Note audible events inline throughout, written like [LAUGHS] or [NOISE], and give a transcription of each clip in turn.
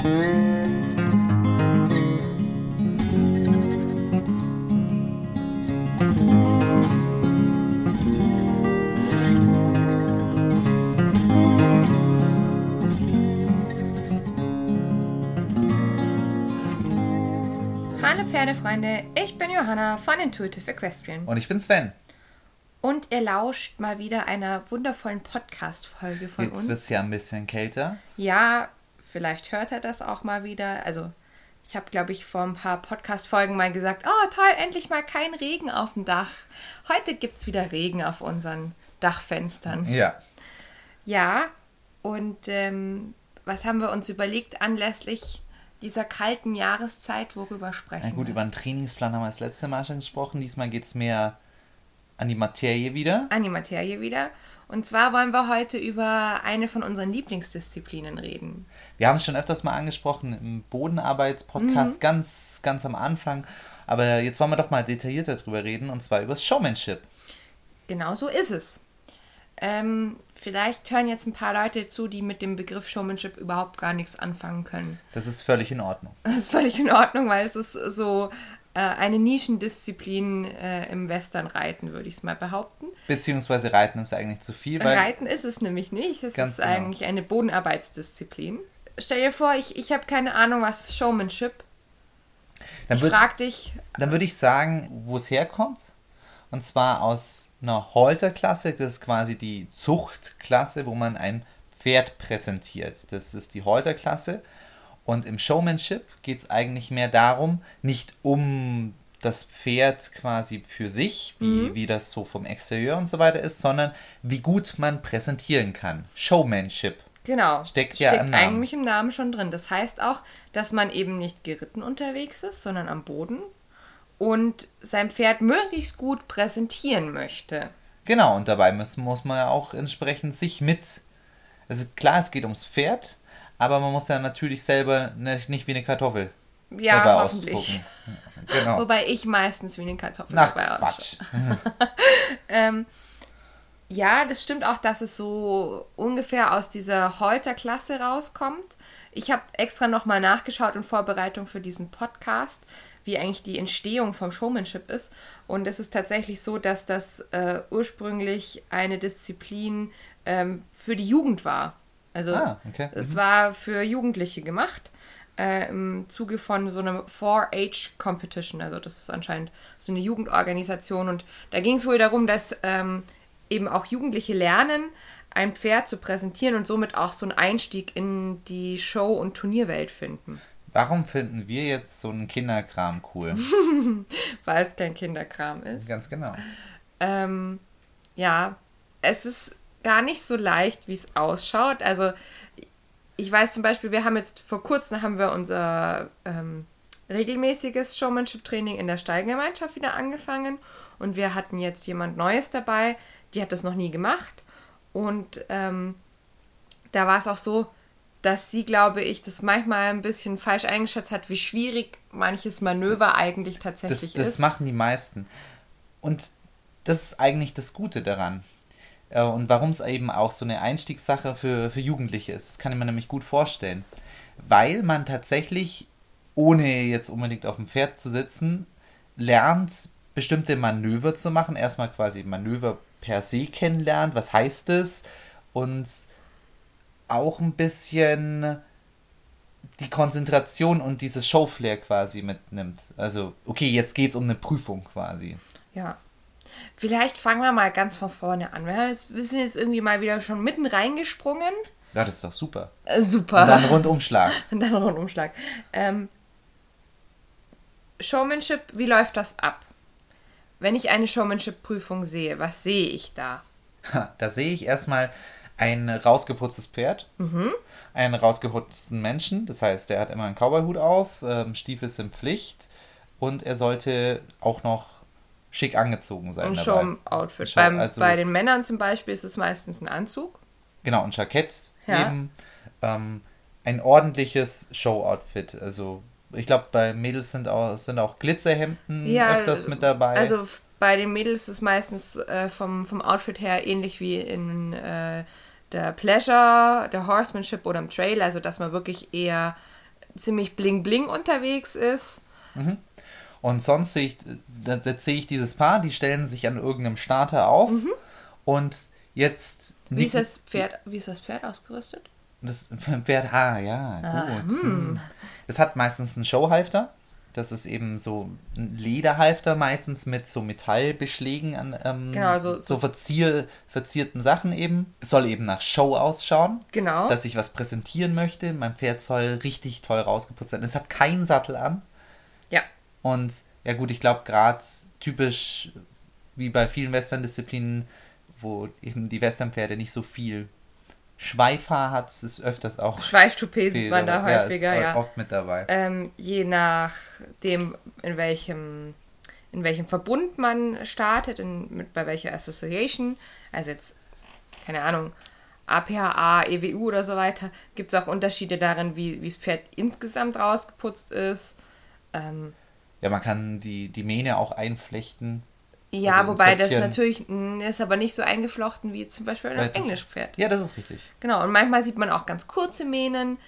Hallo Pferdefreunde, ich bin Johanna von Intuitive Equestrian. Und ich bin Sven. Und ihr lauscht mal wieder einer wundervollen Podcast-Folge von Jetzt uns. wird es ja ein bisschen kälter. Ja, vielleicht hört er das auch mal wieder. Also, ich habe, glaube ich, vor ein paar Podcast-Folgen mal gesagt, oh toll, endlich mal kein Regen auf dem Dach. Heute gibt es wieder Regen auf unseren Dachfenstern. Ja. Ja, und ähm, was haben wir uns überlegt anlässlich dieser kalten Jahreszeit, worüber sprechen Na gut, wir? über einen Trainingsplan haben wir das letzte Mal schon gesprochen. Diesmal geht es mehr an die Materie wieder. an die Materie wieder. Und zwar wollen wir heute über eine von unseren Lieblingsdisziplinen reden. Wir haben es schon öfters mal angesprochen im Bodenarbeitspodcast, Mhm. ganz, ganz am Anfang. Aber jetzt wollen wir doch mal detaillierter drüber reden und zwar über das Showmanship. Genau so ist es. Ähm, vielleicht hören jetzt ein paar Leute zu, die mit dem Begriff Showmanship überhaupt gar nichts anfangen können. Das ist völlig in Ordnung. Das ist völlig in Ordnung, weil es ist so eine Nischendisziplin äh, im Westernreiten, würde ich es mal behaupten. Beziehungsweise Reiten ist eigentlich zu viel, weil Reiten ist es nämlich nicht. Es ist genau. eigentlich eine Bodenarbeitsdisziplin. Stell dir vor, ich, ich habe keine Ahnung, was Showmanship. dann, Ich frage dich, dann würde ich sagen, wo es herkommt. Und zwar aus einer Halterklasse, das ist quasi die Zuchtklasse, wo man ein Pferd präsentiert. Das ist die Halterklasse. Und im Showmanship geht es eigentlich mehr darum, nicht um das Pferd quasi für sich, wie, wie das so vom Exterieur und so weiter ist, sondern wie gut man präsentieren kann. Showmanship. Genau. Steckt ja im Namen. eigentlich im Namen schon drin. Das heißt auch, dass man eben nicht geritten unterwegs ist, sondern am Boden und sein Pferd möglichst gut präsentieren möchte. Genau, und dabei muss, muss man ja auch entsprechend sich mit. Also klar, es geht ums Pferd, aber man muss ja natürlich selber nicht, nicht wie eine Kartoffel Ja, dabei hoffentlich. [LAUGHS] Genau. Wobei ich meistens wie eine Kartoffel Ach, dabei Quatsch. ausschaue. [LAUGHS] Ja, das stimmt auch, dass es so ungefähr aus dieser Holter-Klasse rauskommt. Ich habe extra nochmal nachgeschaut in Vorbereitung für diesen Podcast, wie eigentlich die Entstehung vom Showmanship ist. Und es ist tatsächlich so, dass das äh, ursprünglich eine Disziplin ähm, für die Jugend war. Also Ah, okay. es war für Jugendliche gemacht. Äh, Im Zuge von so einem 4-H-Competition. Also das ist anscheinend so eine Jugendorganisation. Und da ging es wohl darum, dass ähm, eben auch Jugendliche lernen, ein Pferd zu präsentieren und somit auch so einen Einstieg in die Show- und Turnierwelt finden. Warum finden wir jetzt so einen Kinderkram cool? [LAUGHS] Weil es kein Kinderkram ist. Ganz genau. Ähm, ja, es ist gar nicht so leicht, wie es ausschaut. Also ich weiß zum Beispiel, wir haben jetzt vor kurzem haben wir unser ähm, regelmäßiges Showmanship-Training in der Steigengemeinschaft wieder angefangen und wir hatten jetzt jemand Neues dabei, die hat das noch nie gemacht und ähm, da war es auch so, dass sie, glaube ich, das manchmal ein bisschen falsch eingeschätzt hat, wie schwierig manches Manöver eigentlich Das, tatsächlich das ist. machen die meisten. Und das ist eigentlich das Gute daran. Äh, Und warum es eben auch so eine Einstiegssache für, für Jugendliche ist. Das kann ich mir nämlich gut vorstellen. Weil man tatsächlich, ohne jetzt unbedingt auf dem Pferd zu sitzen, lernt, bestimmte Manöver zu machen. Erstmal quasi Manöver per se kennenlernt. Was heißt es? Und auch ein bisschen die Konzentration und dieses Showflair quasi mitnimmt. Also, okay, jetzt geht's um eine Prüfung quasi. Ja. Vielleicht fangen wir mal ganz von vorne an. Wir, jetzt, wir sind jetzt irgendwie mal wieder schon mitten reingesprungen. Ja, das ist doch super. Äh, super. Und dann Rundumschlag. [LAUGHS] Und dann Rundumschlag. Ähm, Showmanship, wie läuft das ab? Wenn ich eine Showmanship-Prüfung sehe, was sehe ich da? Ha, Da sehe ich erstmal ein rausgeputztes Pferd, einen rausgeputzten Menschen, das heißt, der hat immer einen Cowboyhut auf, ähm, Stiefel sind Pflicht und er sollte auch noch schick angezogen sein. Ein. Show-Outfit. Also- bei den Männern zum Beispiel ist es meistens ein Anzug. Genau, ein Jackett Ja. eben. Ähm, ein ordentliches Show-Outfit. Also, ich glaube, bei Mädels sind auch, sind auch Glitzerhemden öfters mit dabei. Also bei den Mädels ist es meistens äh, vom, vom Outfit her ähnlich wie in äh, der Pleasure, der Horsemanship oder im Trail, also dass man wirklich eher ziemlich bling bling unterwegs ist. Und sonst sehe ich, da, da sehe ich dieses Paar, die stellen sich an irgendeinem Starter auf und jetzt. Wie ist das Pferd, wie ist das Pferd ausgerüstet? Das [LAUGHS] Pferd, ah, ja, Ah, gut. Hm. Es hat meistens einen Showhalfter. Das ist eben so ein Lederhalfter, meistens mit so Metallbeschlägen an ähm, Genau, so- so verzier, verzierten Sachen eben. Es soll eben nach Show ausschauen. Genau. Dass ich was präsentieren möchte. Mein Pferd soll richtig toll rausgeputzt sein. Es hat keinen Sattel an. ja. Und ja gut, ich glaube gerade typisch wie bei vielen Western-Disziplinen, wo eben die Westernpferde nicht so viel Schweifhaar hat, ist öfters auch Schweiftoupet sieht man da Ja, häufiger, ist ja. oft mit dabei. Ähm, je nachdem, in welchem, in welchem Verbund man startet, in, mit, bei welcher Association, also jetzt, keine Ahnung, APHA, EWU oder so weiter, gibt es auch Unterschiede darin, wie, wie das Pferd insgesamt rausgeputzt ist. Ähm, Ja, man kann die, die Mähne auch einflechten. ja, Also wobei das natürlich mh, ist aber nicht so eingeflochten wie zum Beispiel ein das- Englischpferd. Ja, das ist richtig. Genau, und manchmal sieht man auch ganz kurze Mähnen.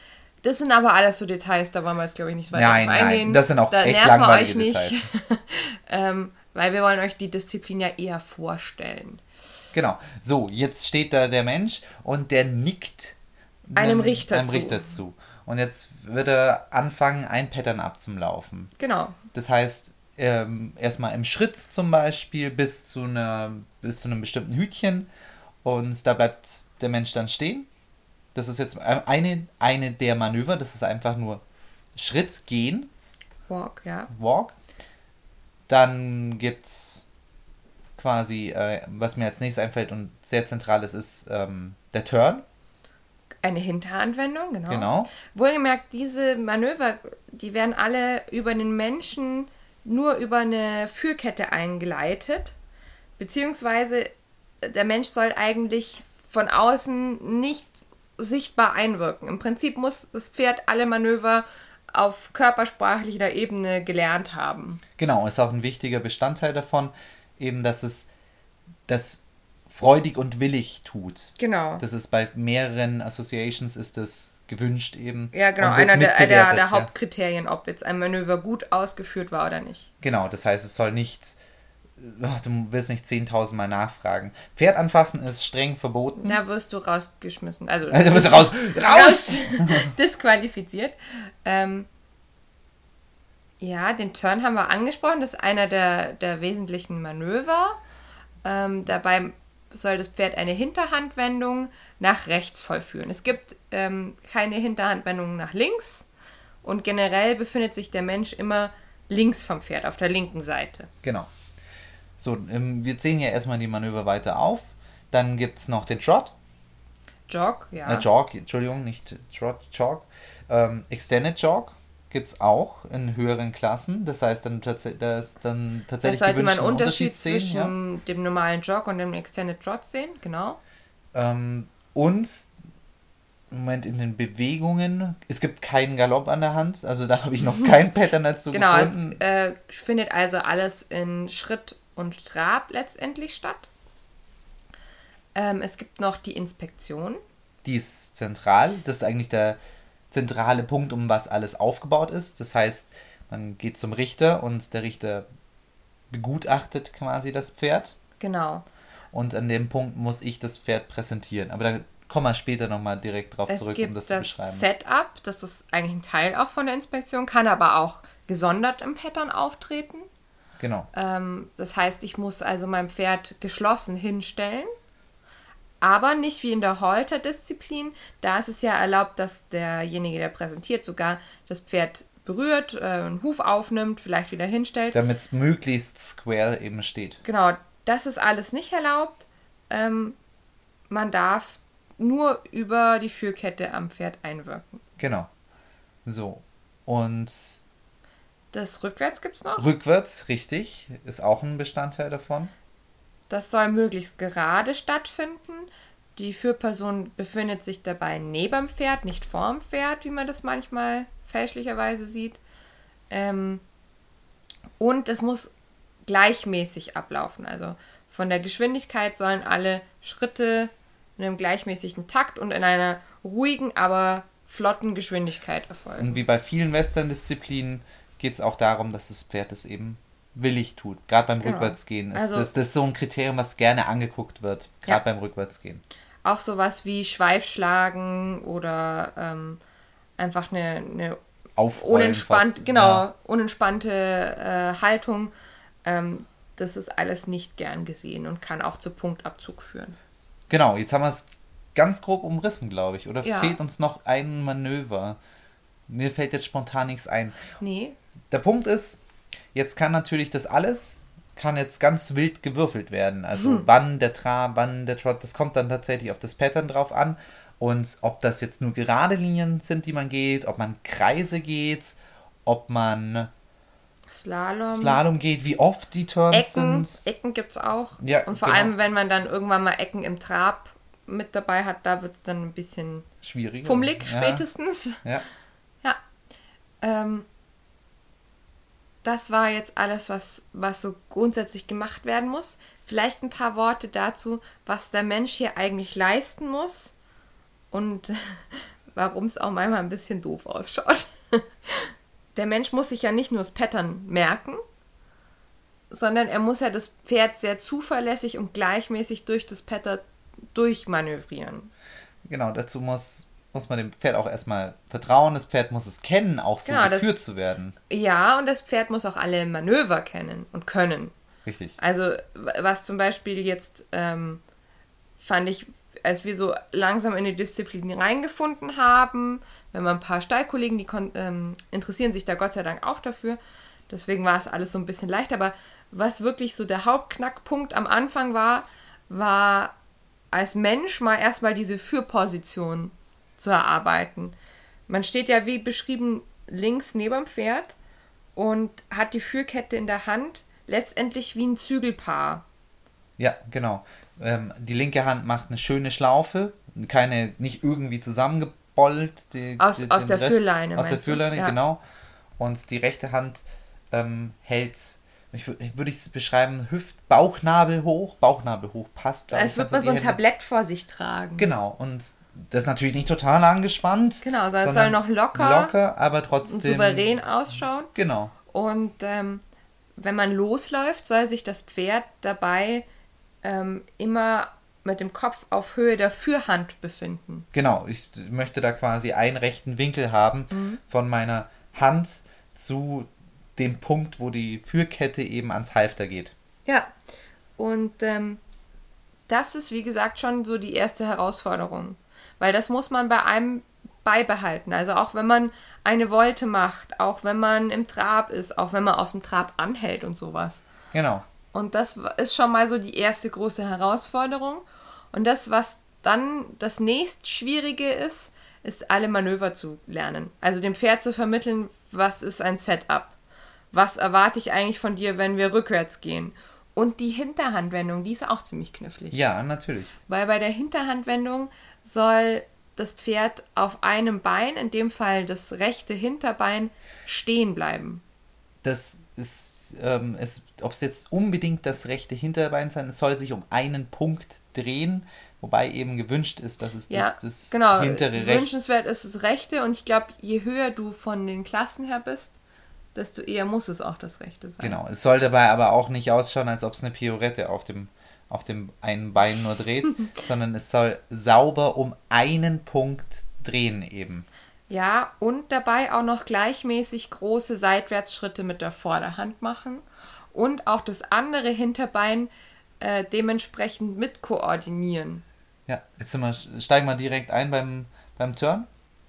Das sind aber alles so Details, da wollen wir jetzt, glaube ich, nicht weiter Nein, drauf nein, eingehen. das sind auch da echt nerven wir langweilige euch nicht. [LAUGHS] ähm, weil wir wollen euch die Disziplin ja eher vorstellen. Genau. So, jetzt steht da der Mensch und der nickt Einem Richter einem zu. Richter zu. Und jetzt wird er anfangen, ein Pattern abzulaufen. Genau. Das heißt, ähm, erstmal im Schritt zum Beispiel bis zu, einer, bis zu einem bestimmten Hütchen und da bleibt der Mensch dann stehen. Das ist jetzt eine, eine der Manöver, das ist einfach nur Schritt gehen, Walk, ja. Walk. Dann gibt's quasi, äh, was mir als nächstes einfällt und sehr zentral ist, ist ähm, der Turn. Eine Hinteranwendung, genau. Genau. Wohlgemerkt, diese Manöver, die werden alle über den Menschen nur über eine Führkette eingeleitet. Beziehungsweise der Mensch soll eigentlich von außen nicht sichtbar einwirken. Im Prinzip muss das Pferd alle Manöver auf körpersprachlicher Ebene gelernt haben. Genau, ist auch ein wichtiger Bestandteil davon, eben, dass es das freudig und willig tut. Genau. Das ist bei mehreren Associations ist das gewünscht eben. ja, genau. Einer der, der, der ja. Hauptkriterien, ob jetzt ein Manöver gut ausgeführt war oder nicht. Genau, das heißt, es soll nicht, oh, du willst nicht 10.000 Mal nachfragen. Pferd anfassen ist streng verboten. Da wirst du rausgeschmissen. Also, [LAUGHS] Also, du bist raus, [LAUGHS] raus! [LAUGHS] disqualifiziert. Ähm, ja, den Turn haben wir angesprochen. Das ist einer der, der wesentlichen Manöver. Ähm, dabei soll das Pferd eine Hinterhandwendung nach rechts vollführen. Es gibt ähm, keine Hinterhandwendung nach links und generell befindet sich der Mensch immer links vom Pferd, auf der linken Seite. Genau. So, ähm, wir zählen ja erstmal die Manöver weiter auf. Dann gibt es noch den Trot. Jog, ja. Äh, Jog, Entschuldigung, nicht Trot, Jog. Ähm, Extended Jog gibt es auch in höheren Klassen. Das heißt, dann, tats da ist dann Da tatsächlich sollte man einen gewünschten Unterschied sehen, ja. zwischen dem normalen Jog und dem Extended Trot sehen, genau. Ähm, und Moment in den Bewegungen. Es gibt keinen Galopp an der Hand, also da habe ich noch kein [LAUGHS] Pattern dazu Genau, es gefunden. äh, findet also alles in Schritt und Trab letztendlich statt. Ähm, es gibt noch die Inspektion. Die ist zentral. Das ist eigentlich der zentrale Punkt, um was alles aufgebaut ist. Das heißt, man geht zum Richter und der Richter begutachtet quasi das Pferd. Genau. Und an dem Punkt muss ich das Pferd präsentieren. Aber da kommen wir später nochmal direkt drauf Es zurück, gibt um das, das, zu beschreiben. Setup, das ist eigentlich ein Teil auch von der Inspektion, kann aber auch gesondert im Pattern auftreten. Genau. Ähm, das heißt, ich muss also mein Pferd geschlossen hinstellen. Aber nicht wie in der Holter-Disziplin. Da ist es ja erlaubt, dass derjenige, der präsentiert, sogar das Pferd berührt, äh, einen Huf aufnimmt, vielleicht wieder hinstellt. Damit es möglichst square eben steht. Genau, das ist alles nicht erlaubt. Ähm, man darf nur über die Führkette am Pferd einwirken. Genau. So. Und Das rückwärts gibt es noch. rückwärts, richtig, ist auch ein Bestandteil davon. Das soll möglichst gerade stattfinden. Die Führperson befindet sich dabei neben dem Pferd, nicht vorm Pferd, wie man das manchmal fälschlicherweise sieht. Ähm, und es muss gleichmäßig ablaufen. Also von der Geschwindigkeit sollen alle Schritte in einem gleichmäßigen Takt und in einer ruhigen, aber flotten Geschwindigkeit erfolgen. Und wie bei vielen Western-Disziplinen geht es auch darum, dass das Pferd es eben willig tut. Gerade beim Genau. Rückwärtsgehen. Ist Also- das, das ist so ein Kriterium, was gerne angeguckt wird. Gerade Ja. beim Rückwärtsgehen. Auch sowas wie Schweifschlagen oder ähm, einfach eine, eine Aufrollen unentspannt, fast. genau, Ja. unentspannte äh, Haltung. Ähm, das ist alles nicht gern gesehen und kann auch zu Punktabzug führen. Genau, jetzt haben wir es ganz grob umrissen, glaube ich. Oder Ja. fehlt uns noch ein Manöver? Mir fällt jetzt spontan nichts ein. Nee, Der Punkt ist, jetzt kann natürlich das alles, kann jetzt ganz wild gewürfelt werden. Also Hm. wann der Trab, wann der Trot, das kommt dann tatsächlich auf das Pattern drauf an. Und ob das jetzt nur gerade Linien sind, die man geht, ob man Kreise geht, ob man Slalom. Slalom geht, wie oft die Turns Ecken, sind. Ecken gibt es auch. Ja, und vor genau. allem, wenn man dann irgendwann mal Ecken im Trab mit dabei hat, da wird es dann ein bisschen Schwierig. fummelig ja. spätestens. Ja. Ja. Ähm, das war jetzt alles, was, was so grundsätzlich gemacht werden muss. Vielleicht ein paar Worte dazu, was der Mensch hier eigentlich leisten muss und [LAUGHS] warum es auch manchmal ein bisschen doof ausschaut. [LAUGHS] Der Mensch muss sich ja nicht nur das Pattern merken, sondern er muss ja das Pferd sehr zuverlässig und gleichmäßig durch das Pattern durchmanövrieren. Genau, dazu muss, muss man dem Pferd auch erstmal vertrauen. Das Pferd muss es kennen, auch so Genau, das- geführt zu werden. Ja, und das Pferd muss auch alle Manöver kennen und können. Richtig. Also, was zum Beispiel jetzt ähm, fand ich, als wir so langsam in die Disziplin reingefunden haben, wenn man ein paar Stallkollegen, die kon- ähm, interessieren sich da Gott sei Dank auch dafür. Deswegen war es alles so ein bisschen leicht. Aber was wirklich so der Hauptknackpunkt am Anfang war, war als Mensch mal erstmal diese Führposition zu erarbeiten. Man steht ja wie beschrieben links neben dem Pferd und hat die Führkette in der Hand, letztendlich wie ein Zügelpaar. Ja, genau. Ähm, die linke Hand macht eine schöne Schlaufe, keine, nicht irgendwie zusammengebollt. Die, Aus- die, aus der Führleine, Aus der? Führleine, Ja. genau. Und die rechte Hand ähm, hält, ich, wür- ich würde ich es beschreiben, Hüft, Bauchnabel hoch. Bauchnabel hoch passt. Als würde man so ein. Tablett vor sich tragen. Genau, und das ist natürlich nicht total angespannt. Genau, sondern es soll noch locker Locker, aber und trotzdem. souverän ausschauen. Genau. Und ähm, wenn man losläuft, soll sich das Pferd dabei ähm, immer mit dem Kopf auf Höhe der Führhand befinden. Genau, ich möchte da quasi einen rechten Winkel haben Mhm. von meiner Hand zu dem Punkt, wo die Führkette eben ans Halfter geht. Ja. Und ähm, das ist, wie gesagt, schon so die erste Herausforderung. Weil das muss man bei einem beibehalten. Also auch wenn man eine Volte macht, auch wenn man im Trab ist, auch wenn man aus dem Trab anhält und sowas. Genau. Und das ist schon mal so die erste große Herausforderung. Und das, was dann das nächst Schwierige ist, ist alle Manöver zu lernen. Also dem Pferd zu vermitteln, was ist ein Setup? Was erwarte ich eigentlich von dir, wenn wir rückwärts gehen? Und die Hinterhandwendung, die ist auch ziemlich knifflig. Ja, natürlich. Weil bei der Hinterhandwendung soll das Pferd auf einem Bein, in dem Fall das rechte Hinterbein, stehen bleiben. Das ist, ähm, es, ob es jetzt unbedingt das rechte Hinterbein sein, es soll sich um einen Punkt drehen, wobei eben gewünscht ist, dass es Ja, das, das genau. hintere Recht. Wünschenswert ist das Rechte und ich glaube, je höher du von den Klassen her bist, desto eher muss es auch das Rechte sein. Genau. Es soll dabei aber auch nicht ausschauen, als ob es eine Piorette auf dem, auf dem einen Bein nur dreht, [LAUGHS] sondern es soll sauber um einen Punkt drehen eben. Ja, und dabei auch noch gleichmäßig große Seitwärtsschritte mit der Vorderhand machen und auch das andere Hinterbein äh, dementsprechend mit koordinieren. Ja, jetzt sind wir, steigen wir direkt ein beim, beim Turn,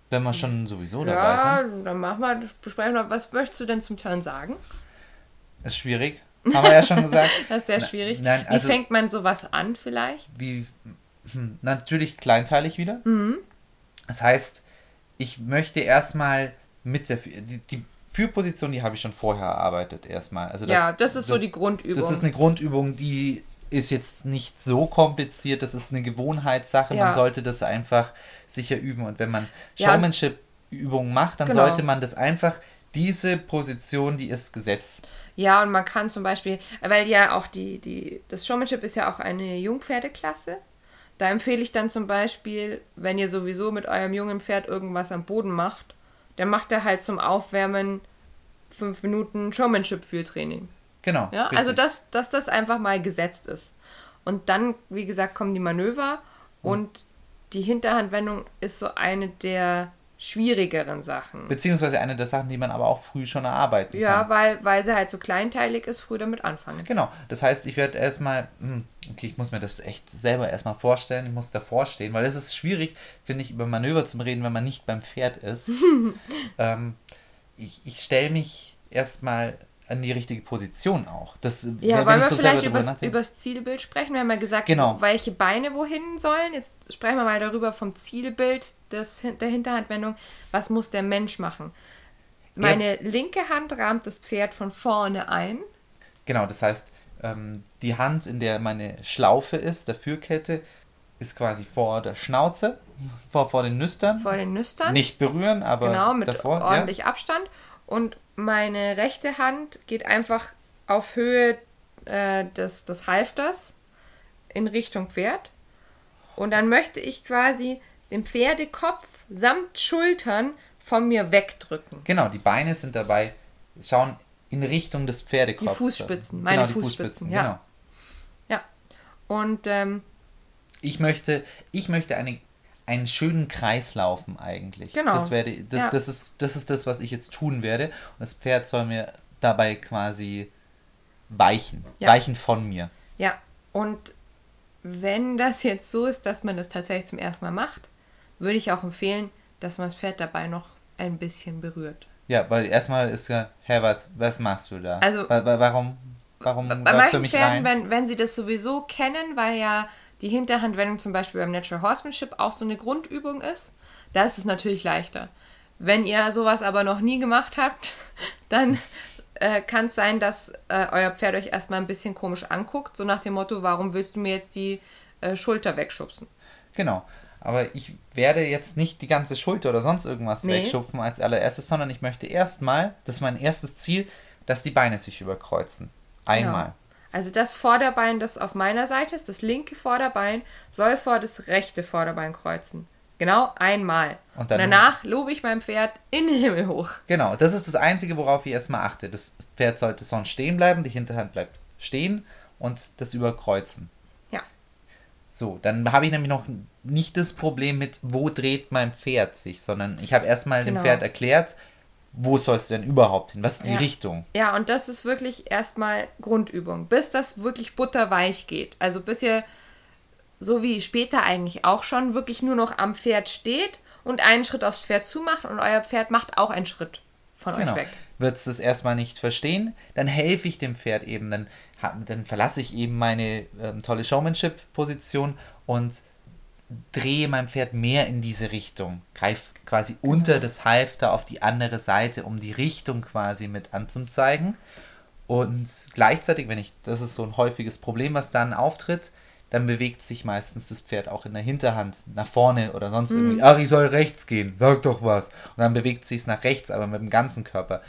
wenn wir schon sowieso dabei Ja, sind. dann machen wir, besprechen wir, was möchtest du denn zum Turn sagen? Ist schwierig, [LAUGHS] haben wir ja schon gesagt. Das ist sehr Na- schwierig. nein, also- Wie fängt man sowas an vielleicht? Wie, hm, natürlich kleinteilig wieder. Mhm. Das heißt, ich möchte erstmal mit der, die, die Führposition, die habe ich schon vorher erarbeitet erstmal. Also ja, das ist so die Grundübung. Das ist eine Grundübung, die ist jetzt nicht so kompliziert, das ist eine Gewohnheitssache, Ja. man sollte das einfach sicher üben. Und wenn man. Showmanship-Übungen macht, dann Genau. sollte man das einfach, diese Position, die ist Gesetz. Ja, und man kann zum Beispiel, weil ja auch die, die, das Showmanship ist ja auch eine Jungpferdeklasse. da empfehle ich dann zum Beispiel, wenn ihr sowieso mit eurem jungen Pferd irgendwas am Boden macht, dann macht er halt zum Aufwärmen fünf Minuten Showmanship für Training. Genau. Ja, richtig. also dass, dass das einfach mal gesetzt ist. Und dann, wie gesagt, kommen die Manöver und die Hinterhandwendung ist so eine der schwierigeren Sachen. Beziehungsweise eine der Sachen, die man aber auch früh schon erarbeiten Ja, kann. weil, weil sie halt so kleinteilig ist, früh damit anfangen. Genau. Das heißt, ich werde erstmal, hm, okay, ich muss mir das echt selber erstmal vorstellen, ich muss davor stehen, weil es ist schwierig, finde ich, über Manöver zu reden, wenn man nicht beim Pferd ist. [LAUGHS] ähm, ich ich stelle mich erstmal an die richtige Position auch. Das, Ja, wenn wollen ich wir so vielleicht übers, übers Zielbild sprechen? Wir haben ja gesagt, Genau. welche Beine wohin sollen. Jetzt sprechen wir mal darüber vom Zielbild des, der Hinterhandwendung. Was muss der Mensch machen? Meine linke Hand rahmt das Pferd von vorne ein. Genau, das heißt, ähm, die Hand, in der meine Schlaufe ist, der Führkette, ist quasi vor der Schnauze, vor, vor den Nüstern. vor den Nüstern. Nicht berühren, aber genau, mit davor. ordentlich Abstand. Und meine rechte Hand geht einfach auf Höhe äh, des, des Halfters in Richtung Pferd. Und dann möchte ich quasi den Pferdekopf samt Schultern von mir wegdrücken. Genau, die Beine sind dabei, schauen in Richtung des Pferdekopfs. Die Fußspitzen, Genau, meine die Fußspitzen, Fußspitzen, ja. genau. Ja. Und ähm, Ich möchte, ich möchte eine, einen schönen Kreis laufen eigentlich. Genau. Das, werde, das, Ja. das, ist, das ist das, was ich jetzt tun werde. Und das Pferd soll mir dabei quasi weichen. Ja. Weichen von mir. ja, und wenn das jetzt so ist, dass man das tatsächlich zum ersten Mal macht, würde ich auch empfehlen, dass man das Pferd dabei noch ein bisschen berührt. Ja, weil erstmal ist ja, hä, was, was machst du da? Also- Wa- wa- warum, warum Bei läufst du manchen mich Pferden, rein? wenn, wenn sie das sowieso kennen, weil ja die Hinterhandwendung zum Beispiel beim Natural Horsemanship auch so eine Grundübung ist, da ist es natürlich leichter. Wenn ihr sowas aber noch nie gemacht habt, [LAUGHS] dann äh, kann es sein, dass äh, euer Pferd euch erstmal ein bisschen komisch anguckt, so nach dem Motto, warum willst du mir jetzt die äh, Schulter wegschubsen? Genau. Aber ich werde jetzt nicht die ganze Schulter oder sonst irgendwas Nee. wegschupfen als allererstes, sondern ich möchte erstmal, das ist mein erstes Ziel, dass die Beine sich überkreuzen. Einmal. Genau. Also das Vorderbein, das auf meiner Seite ist, das linke Vorderbein, soll vor das rechte Vorderbein kreuzen. Genau einmal. Und Und, dann- danach lobe ich meinem Pferd in den Himmel hoch. Genau, das ist das Einzige, worauf ich erstmal achte. Das Pferd sollte sonst stehen bleiben, die Hinterhand bleibt stehen und das Überkreuzen. Ja. So, dann habe ich nämlich noch nicht das Problem mit, wo dreht mein Pferd sich, sondern ich habe erstmal dem Genau. Pferd erklärt, wo soll es denn überhaupt hin? Was ist die Ja. Richtung? Ja, und das ist wirklich erstmal Grundübung, bis das wirklich butterweich geht. Also bis ihr, so wie später eigentlich auch schon, wirklich nur noch am Pferd steht und einen Schritt aufs Pferd zumacht und euer Pferd macht auch einen Schritt von Genau. euch weg. Wird es das erstmal nicht verstehen, dann helfe ich dem Pferd eben, dann, dann verlasse ich eben meine ähm, tolle Showmanship-Position und drehe mein Pferd mehr in diese Richtung. Greif quasi unter das Halfter auf die andere Seite, um die Richtung quasi mit anzuzeigen. Und gleichzeitig, wenn ich, das ist so ein häufiges Problem, was dann auftritt, dann bewegt sich meistens das Pferd auch in der Hinterhand nach vorne oder sonst irgendwie. Ach, ich soll rechts gehen, sag doch was. Und dann bewegt sich es nach rechts, aber mit dem ganzen Körper.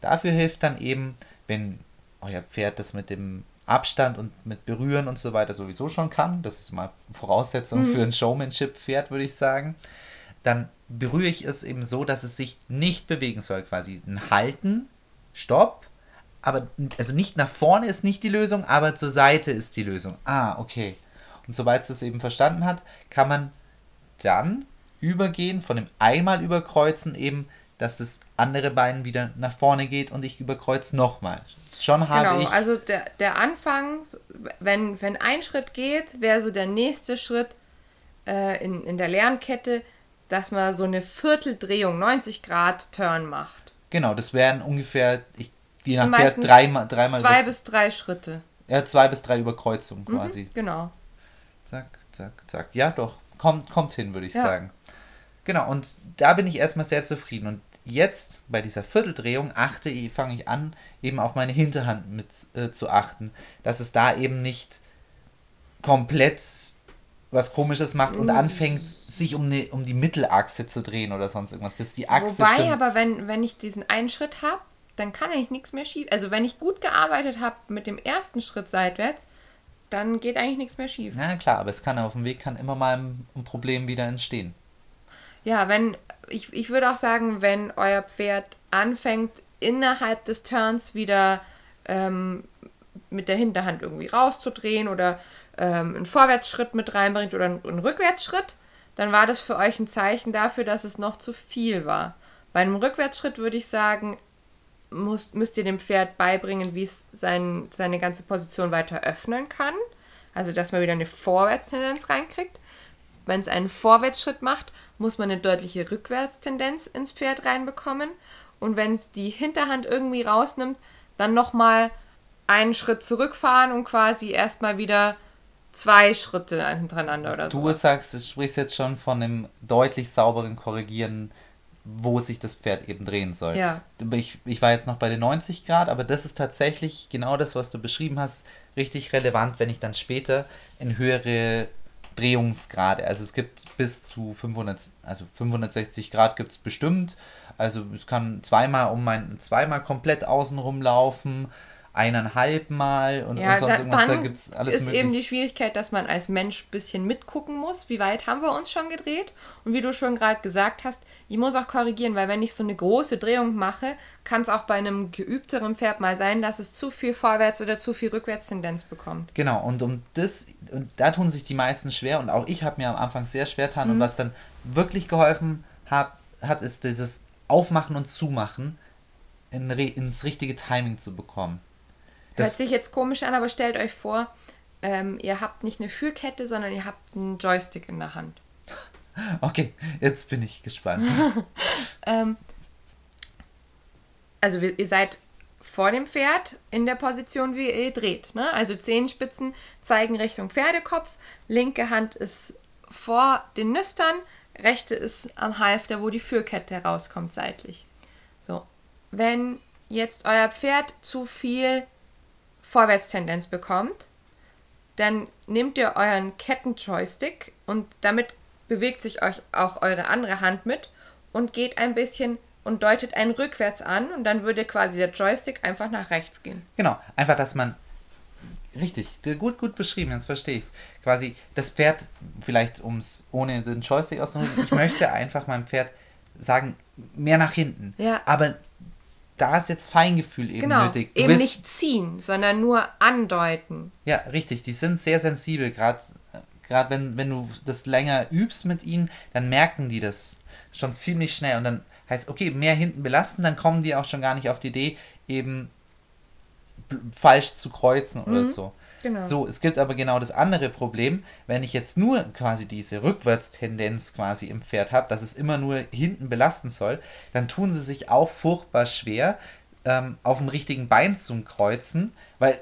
Dafür hilft dann eben, wenn euer Pferd das mit dem Abstand und mit Berühren und so weiter sowieso schon kann, das ist mal Voraussetzung für ein Showmanship-Pferd, würde ich sagen, dann berühre ich es eben so, dass es sich nicht bewegen soll, quasi ein Halten, Stopp, aber also nicht nach vorne ist nicht die Lösung, aber zur Seite ist die Lösung. Ah, okay. Und sobald es das eben verstanden hat, kann man dann übergehen von dem einmal überkreuzen eben, dass das andere Bein wieder nach vorne geht und ich überkreuze nochmal. Schon habe Genau, ich also der, der Anfang, wenn, wenn ein Schritt geht, wäre so der nächste Schritt äh, in, in der Lernkette, dass man so eine Vierteldrehung, 90 Grad Turn macht. genau, das wären ungefähr ich je Das nach sind Pferd meistens dreimal dreimal Zwei über, bis drei Schritte. ja, zwei bis drei Überkreuzungen quasi. Genau. Zack, zack, zack. Ja, doch. Kommt, kommt hin, würde ich Ja. sagen. Genau, und da bin ich erstmal sehr zufrieden. Und jetzt bei dieser Vierteldrehung achte ich, fange ich an, eben auf meine Hinterhand mit äh, zu achten, dass es da eben nicht komplett was komisches macht und anfängt, sich um, ne, um die Mittelachse zu drehen oder sonst irgendwas. Das ist die Achse Wobei stimmt. aber, wenn, wenn ich diesen einen Schritt habe, dann kann eigentlich nichts mehr schief. Also wenn ich gut gearbeitet habe mit dem ersten Schritt seitwärts, dann geht eigentlich nichts mehr schief. Na klar, aber es kann auf dem Weg kann immer mal ein, ein Problem wieder entstehen. Ja, wenn, ich, ich würde auch sagen, wenn euer Pferd anfängt, innerhalb des Turns wieder ähm, mit der Hinterhand irgendwie rauszudrehen oder ähm, einen Vorwärtsschritt mit reinbringt oder einen, einen Rückwärtsschritt, dann war das für euch ein Zeichen dafür, dass es noch zu viel war. Bei einem Rückwärtsschritt würde ich sagen, müsst, müsst ihr dem Pferd beibringen, wie es sein, seine ganze Position weiter öffnen kann. Also, dass man wieder eine Vorwärtstendenz reinkriegt. Wenn es einen Vorwärtsschritt macht, muss man eine deutliche Rückwärtstendenz ins Pferd reinbekommen. Und wenn es die Hinterhand irgendwie rausnimmt, dann nochmal einen Schritt zurückfahren und quasi erstmal wieder zwei Schritte hintereinander oder so. Du sagst, du sprichst jetzt schon von einem deutlich sauberen Korrigieren, wo sich das Pferd eben drehen soll. Ja. Ich, ich war jetzt noch bei den 90 Grad, aber das ist tatsächlich genau das, was du beschrieben hast, richtig relevant, wenn ich dann später in höhere Drehungsgrade, also es gibt bis zu 500, also 560 Grad gibt es bestimmt, also es kann zweimal um mein, zweimal komplett außen rumlaufen, eineinhalb Mal und, Ja, und sonst da, irgendwas, da gibt es alles ist mögliche. eben die Schwierigkeit, dass man als Mensch ein bisschen mitgucken muss, wie weit haben wir uns schon gedreht. Und wie du schon gerade gesagt hast, ich muss auch korrigieren, weil wenn ich so eine große Drehung mache, kann es auch bei einem geübteren Pferd mal sein, dass es zu viel Vorwärts- oder zu viel Rückwärtstendenz bekommt. Genau, und um das, und da tun sich die meisten schwer und auch ich habe mir am Anfang sehr schwer getan Mhm. und was dann wirklich geholfen hat, hat, ist dieses Aufmachen und Zumachen in, ins richtige Timing zu bekommen. Hört Das, sich jetzt komisch an, aber stellt euch vor, ähm, ihr habt nicht eine Führkette, sondern ihr habt einen Joystick in der Hand. [LAUGHS] okay, jetzt bin ich gespannt. [LAUGHS] Ähm, also ihr seid vor dem Pferd in der Position, wie ihr dreht. Ne? Also Zehenspitzen zeigen Richtung Pferdekopf, linke Hand ist vor den Nüstern, rechte ist am Halfter, wo die Führkette herauskommt seitlich. So, wenn jetzt euer Pferd zu viel Vorwärtstendenz bekommt, dann nehmt ihr euren Kettenjoystick und damit bewegt sich euch auch eure andere Hand mit und geht ein bisschen und deutet einen rückwärts an und dann würde quasi der Joystick einfach nach rechts gehen. genau, einfach, dass man. Richtig, gut, gut beschrieben, jetzt verstehe ich es. Quasi, das Pferd, vielleicht ums ohne den Joystick auszudrücken, ich [LAUGHS] möchte einfach meinem Pferd sagen, mehr nach hinten. Ja. Aber da ist jetzt Feingefühl eben Genau, nötig. Du eben nicht ziehen, sondern nur andeuten. Ja, richtig. Die sind sehr sensibel. Gerade wenn, wenn du das länger übst mit ihnen, dann merken die das schon ziemlich schnell. Und dann heißt, okay, mehr hinten belasten, dann kommen die auch schon gar nicht auf die Idee, eben falsch zu kreuzen oder so. Genau. So, es gibt aber genau das andere Problem, wenn ich jetzt nur quasi diese Rückwärtstendenz quasi im Pferd habe, dass es immer nur hinten belasten soll, dann tun sie sich auch furchtbar schwer, ähm, auf dem richtigen Bein zu kreuzen, weil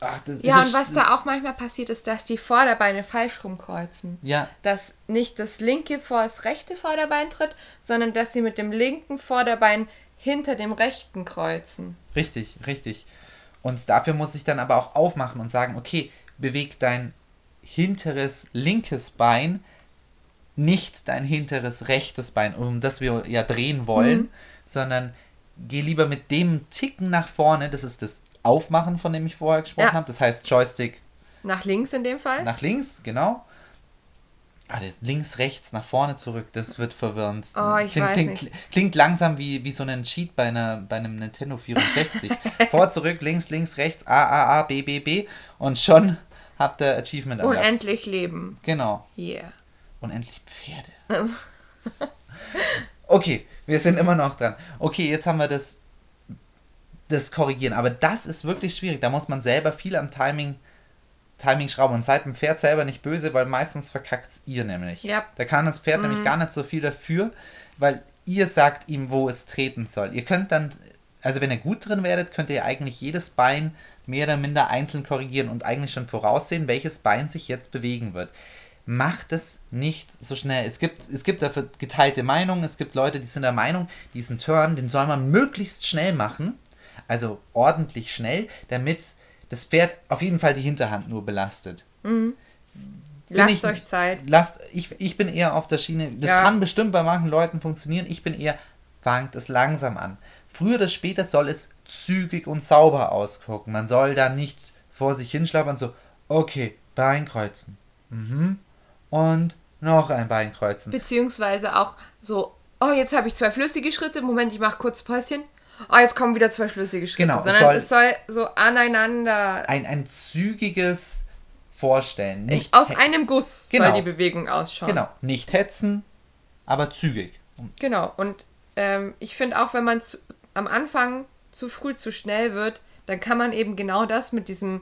ach, Ja, das und ist- was da auch manchmal passiert, ist, dass die Vorderbeine falsch rumkreuzen. Ja, Dass nicht das linke vor das rechte Vorderbein tritt, sondern dass sie mit dem linken Vorderbein hinter dem rechten kreuzen. richtig, richtig. Und dafür muss ich dann aber auch aufmachen und sagen, okay, beweg dein hinteres linkes Bein, nicht dein hinteres rechtes Bein, um das wir ja drehen wollen, Mhm. sondern geh lieber mit dem Ticken nach vorne, das ist das Aufmachen, von dem ich vorher gesprochen Ja. habe, das heißt Joystick Nach links in dem Fall. nach links, genau. Ah, das links, rechts, nach vorne, zurück, das wird verwirrend. Oh, ich klingt, weiß klingt, nicht. Klingt langsam wie, wie so ein Cheat bei, einer, bei einem Nintendo 64. [LAUGHS] Vor, zurück, links, links, rechts, A, A, A, B, B, B und schon habt ihr Achievement erlangt. Unendlich leben. Genau. Yeah. Unendlich Pferde. [LAUGHS] okay, wir sind immer noch dran. Okay, jetzt haben wir das, das Korrigieren. Aber das ist wirklich schwierig. Da muss man selber viel am Timing, Timing schrauben. Und seid dem Pferd selber nicht böse, weil meistens verkackt ihr nämlich. Ja. Da kann das Pferd nämlich gar nicht so viel dafür, weil ihr sagt ihm, wo es treten soll. Ihr könnt dann, also wenn ihr gut drin werdet, könnt ihr eigentlich jedes Bein mehr oder minder einzeln korrigieren und eigentlich schon voraussehen, welches Bein sich jetzt bewegen wird macht es nicht so schnell. Es gibt, es gibt dafür geteilte Meinungen. Es gibt Leute, die sind der Meinung, diesen Turn, den soll man möglichst schnell machen. Also ordentlich schnell, damit das Pferd auf jeden Fall die Hinterhand nur belastet. Find Lasst ich- euch Zeit. Lasst, ich, ich bin eher auf der Schiene, das Ja. kann bestimmt bei manchen Leuten funktionieren. Ich bin eher, fangt es langsam an. Früher oder später soll es zügig und sauber ausgucken. Man soll da nicht vor sich hinschlappern, so, Okay, Bein kreuzen. Mhm. Und noch ein Bein kreuzen. Beziehungsweise auch so, oh, jetzt habe ich zwei flüssige Schritte. Moment, ich mache kurz Päuschen. Oh, jetzt kommen wieder zwei flüssige Schritte. Genau, es Sondern soll- es soll so aneinander. Ein, ein zügiges Vorstellen. Nicht aus einem Guss Genau. soll die Bewegung ausschauen. Genau, nicht hetzen, aber zügig. Genau. Und ähm, ich finde auch, wenn man zu, am Anfang zu früh zu schnell wird, dann kann man eben genau das mit diesem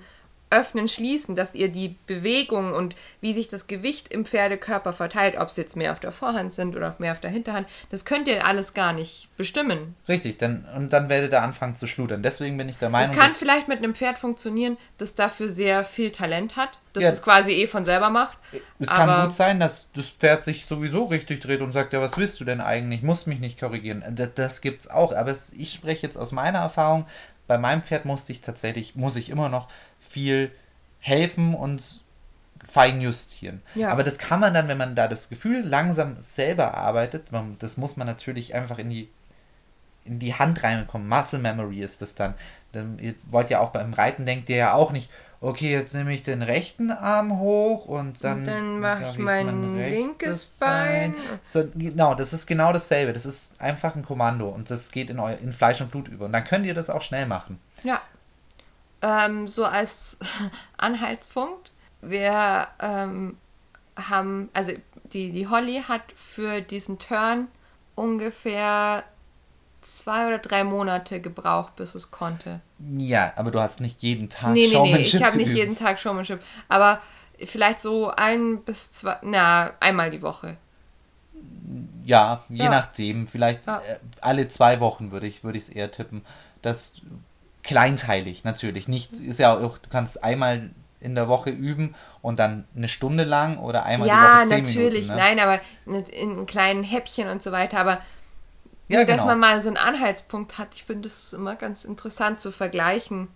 Öffnen, Schließen, dass ihr die Bewegung und wie sich das Gewicht im Pferdekörper verteilt, ob es jetzt mehr auf der Vorhand sind oder mehr auf der Hinterhand, das könnt ihr alles gar nicht bestimmen. Richtig, dann, und dann werdet ihr anfangen zu schludern. Deswegen bin ich der Meinung, Es kann vielleicht mit einem Pferd funktionieren, das dafür sehr viel Talent hat, das Ja. es quasi eh von selber macht. Es kann gut sein, dass das Pferd sich sowieso richtig dreht und sagt, ja, was willst du denn eigentlich? Muss mich nicht korrigieren. Das, das gibt's auch, aber ich spreche jetzt aus meiner Erfahrung. Bei meinem Pferd musste ich tatsächlich, muss ich immer noch viel helfen und fein justieren. Ja. Aber das kann man dann, wenn man da das Gefühl langsam selber arbeitet, man, das muss man natürlich einfach in die in die Hand reinkommen. Muscle Memory ist das dann. dann. Ihr wollt ja auch beim Reiten, denkt ihr ja auch nicht, okay, jetzt nehme ich den rechten Arm hoch und dann, Und dann mach darf ich mein rechtes linkes Bein. So, genau, das ist genau dasselbe. Das ist einfach ein Kommando und das geht in, in Fleisch und Blut über. Und dann könnt ihr das auch schnell machen. Ja. Ähm, so als [LAUGHS] Anhaltspunkt. Wir ähm, haben, also die, die Holly hat für diesen Turn ungefähr zwei oder drei Monate gebraucht, bis es konnte. Ja, aber du hast nicht jeden Tag Nee, nee, nee, ich habe nicht jeden Tag Showmanship. Aber vielleicht so ein bis zwei, na, einmal die Woche. Ja, je Ja. nachdem. Vielleicht Ja. äh, alle zwei Wochen würde ich es eher tippen. Das kleinteilig natürlich. Nicht, ist ja auch, du kannst einmal in der Woche üben und dann eine Stunde lang oder einmal ja, die Woche zehn natürlich, Minuten. Ne? nein, aber nicht in kleinen Häppchen und so weiter. Aber Ja, Nur, dass genau. man mal so einen Anhaltspunkt hat. Ich finde es immer ganz interessant zu vergleichen.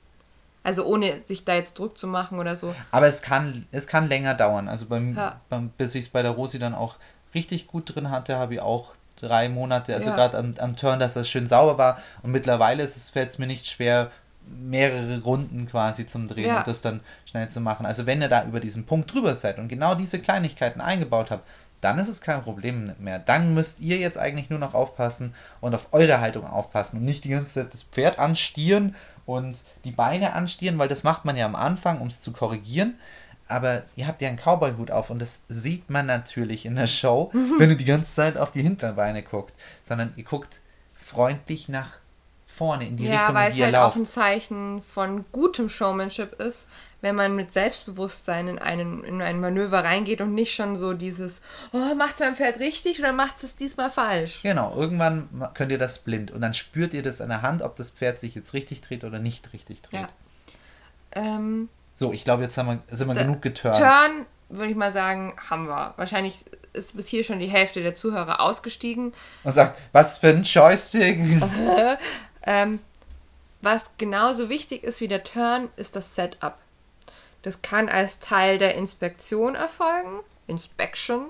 Also ohne sich da jetzt Druck zu machen oder so. Aber es kann, es kann länger dauern. Also beim, Ja. beim bis ich es bei der Rosi dann auch richtig gut drin hatte, habe ich auch drei Monate, also Ja. gerade am, am Turn, dass das schön sauber war. Und mittlerweile ist es, fällt es mir nicht schwer, mehrere Runden quasi zum Drehen Ja. und das dann schnell zu machen. Also wenn ihr da über diesen Punkt drüber seid und genau diese Kleinigkeiten eingebaut habt, dann ist es kein Problem mehr. Dann müsst ihr jetzt eigentlich nur noch aufpassen und auf eure Haltung aufpassen und nicht die ganze Zeit das Pferd anstieren und die Beine anstieren, weil das macht man ja am Anfang, um es zu korrigieren. Aber ihr habt ja einen Cowboy-Hut auf und das sieht man natürlich in der Show, wenn ihr die ganze Zeit auf die Hinterbeine guckt. Sondern ihr guckt freundlich nach vorne in die ja, Richtung, weil in es die ihr halt auch ein Zeichen von gutem Showmanship ist, wenn man mit Selbstbewusstsein in, einen, in ein Manöver reingeht und nicht schon so dieses, oh, macht mein Pferd richtig oder macht es diesmal falsch? Genau, irgendwann könnt ihr das blind und dann spürt ihr das an der Hand, ob das Pferd sich jetzt richtig dreht oder nicht richtig dreht. Ja. Ähm, So, ich glaube, jetzt haben wir, sind wir genug geturnt. Turn, würde ich mal sagen, haben wir. Wahrscheinlich ist bis hier schon die Hälfte der Zuhörer ausgestiegen. Und sagt, was für ein Joystick. [LAUGHS] Ähm, was genauso wichtig ist wie der Turn, ist das Setup. Das kann als Teil der Inspektion erfolgen, Inspection,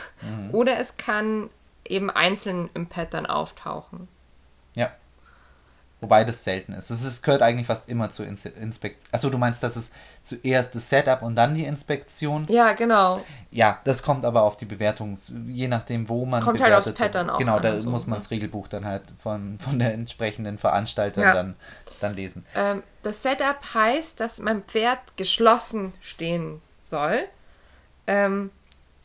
[LAUGHS] oder es kann eben einzeln im Pattern auftauchen. Ja. Wobei das selten ist. Es gehört eigentlich fast immer zur Ins Inspektion. Achso, du meinst, dass es zuerst das Setup und dann die Inspektion? Ja, genau. Ja, das kommt aber auf die Bewertung, je nachdem, wo man Kommt halt aufs bewertet. Pattern auch Genau, da so, muss man ne? das Regelbuch dann halt von, von der entsprechenden Veranstalter Ja. dann, dann lesen. Ähm, das Setup heißt, dass mein Pferd geschlossen stehen soll. Ähm,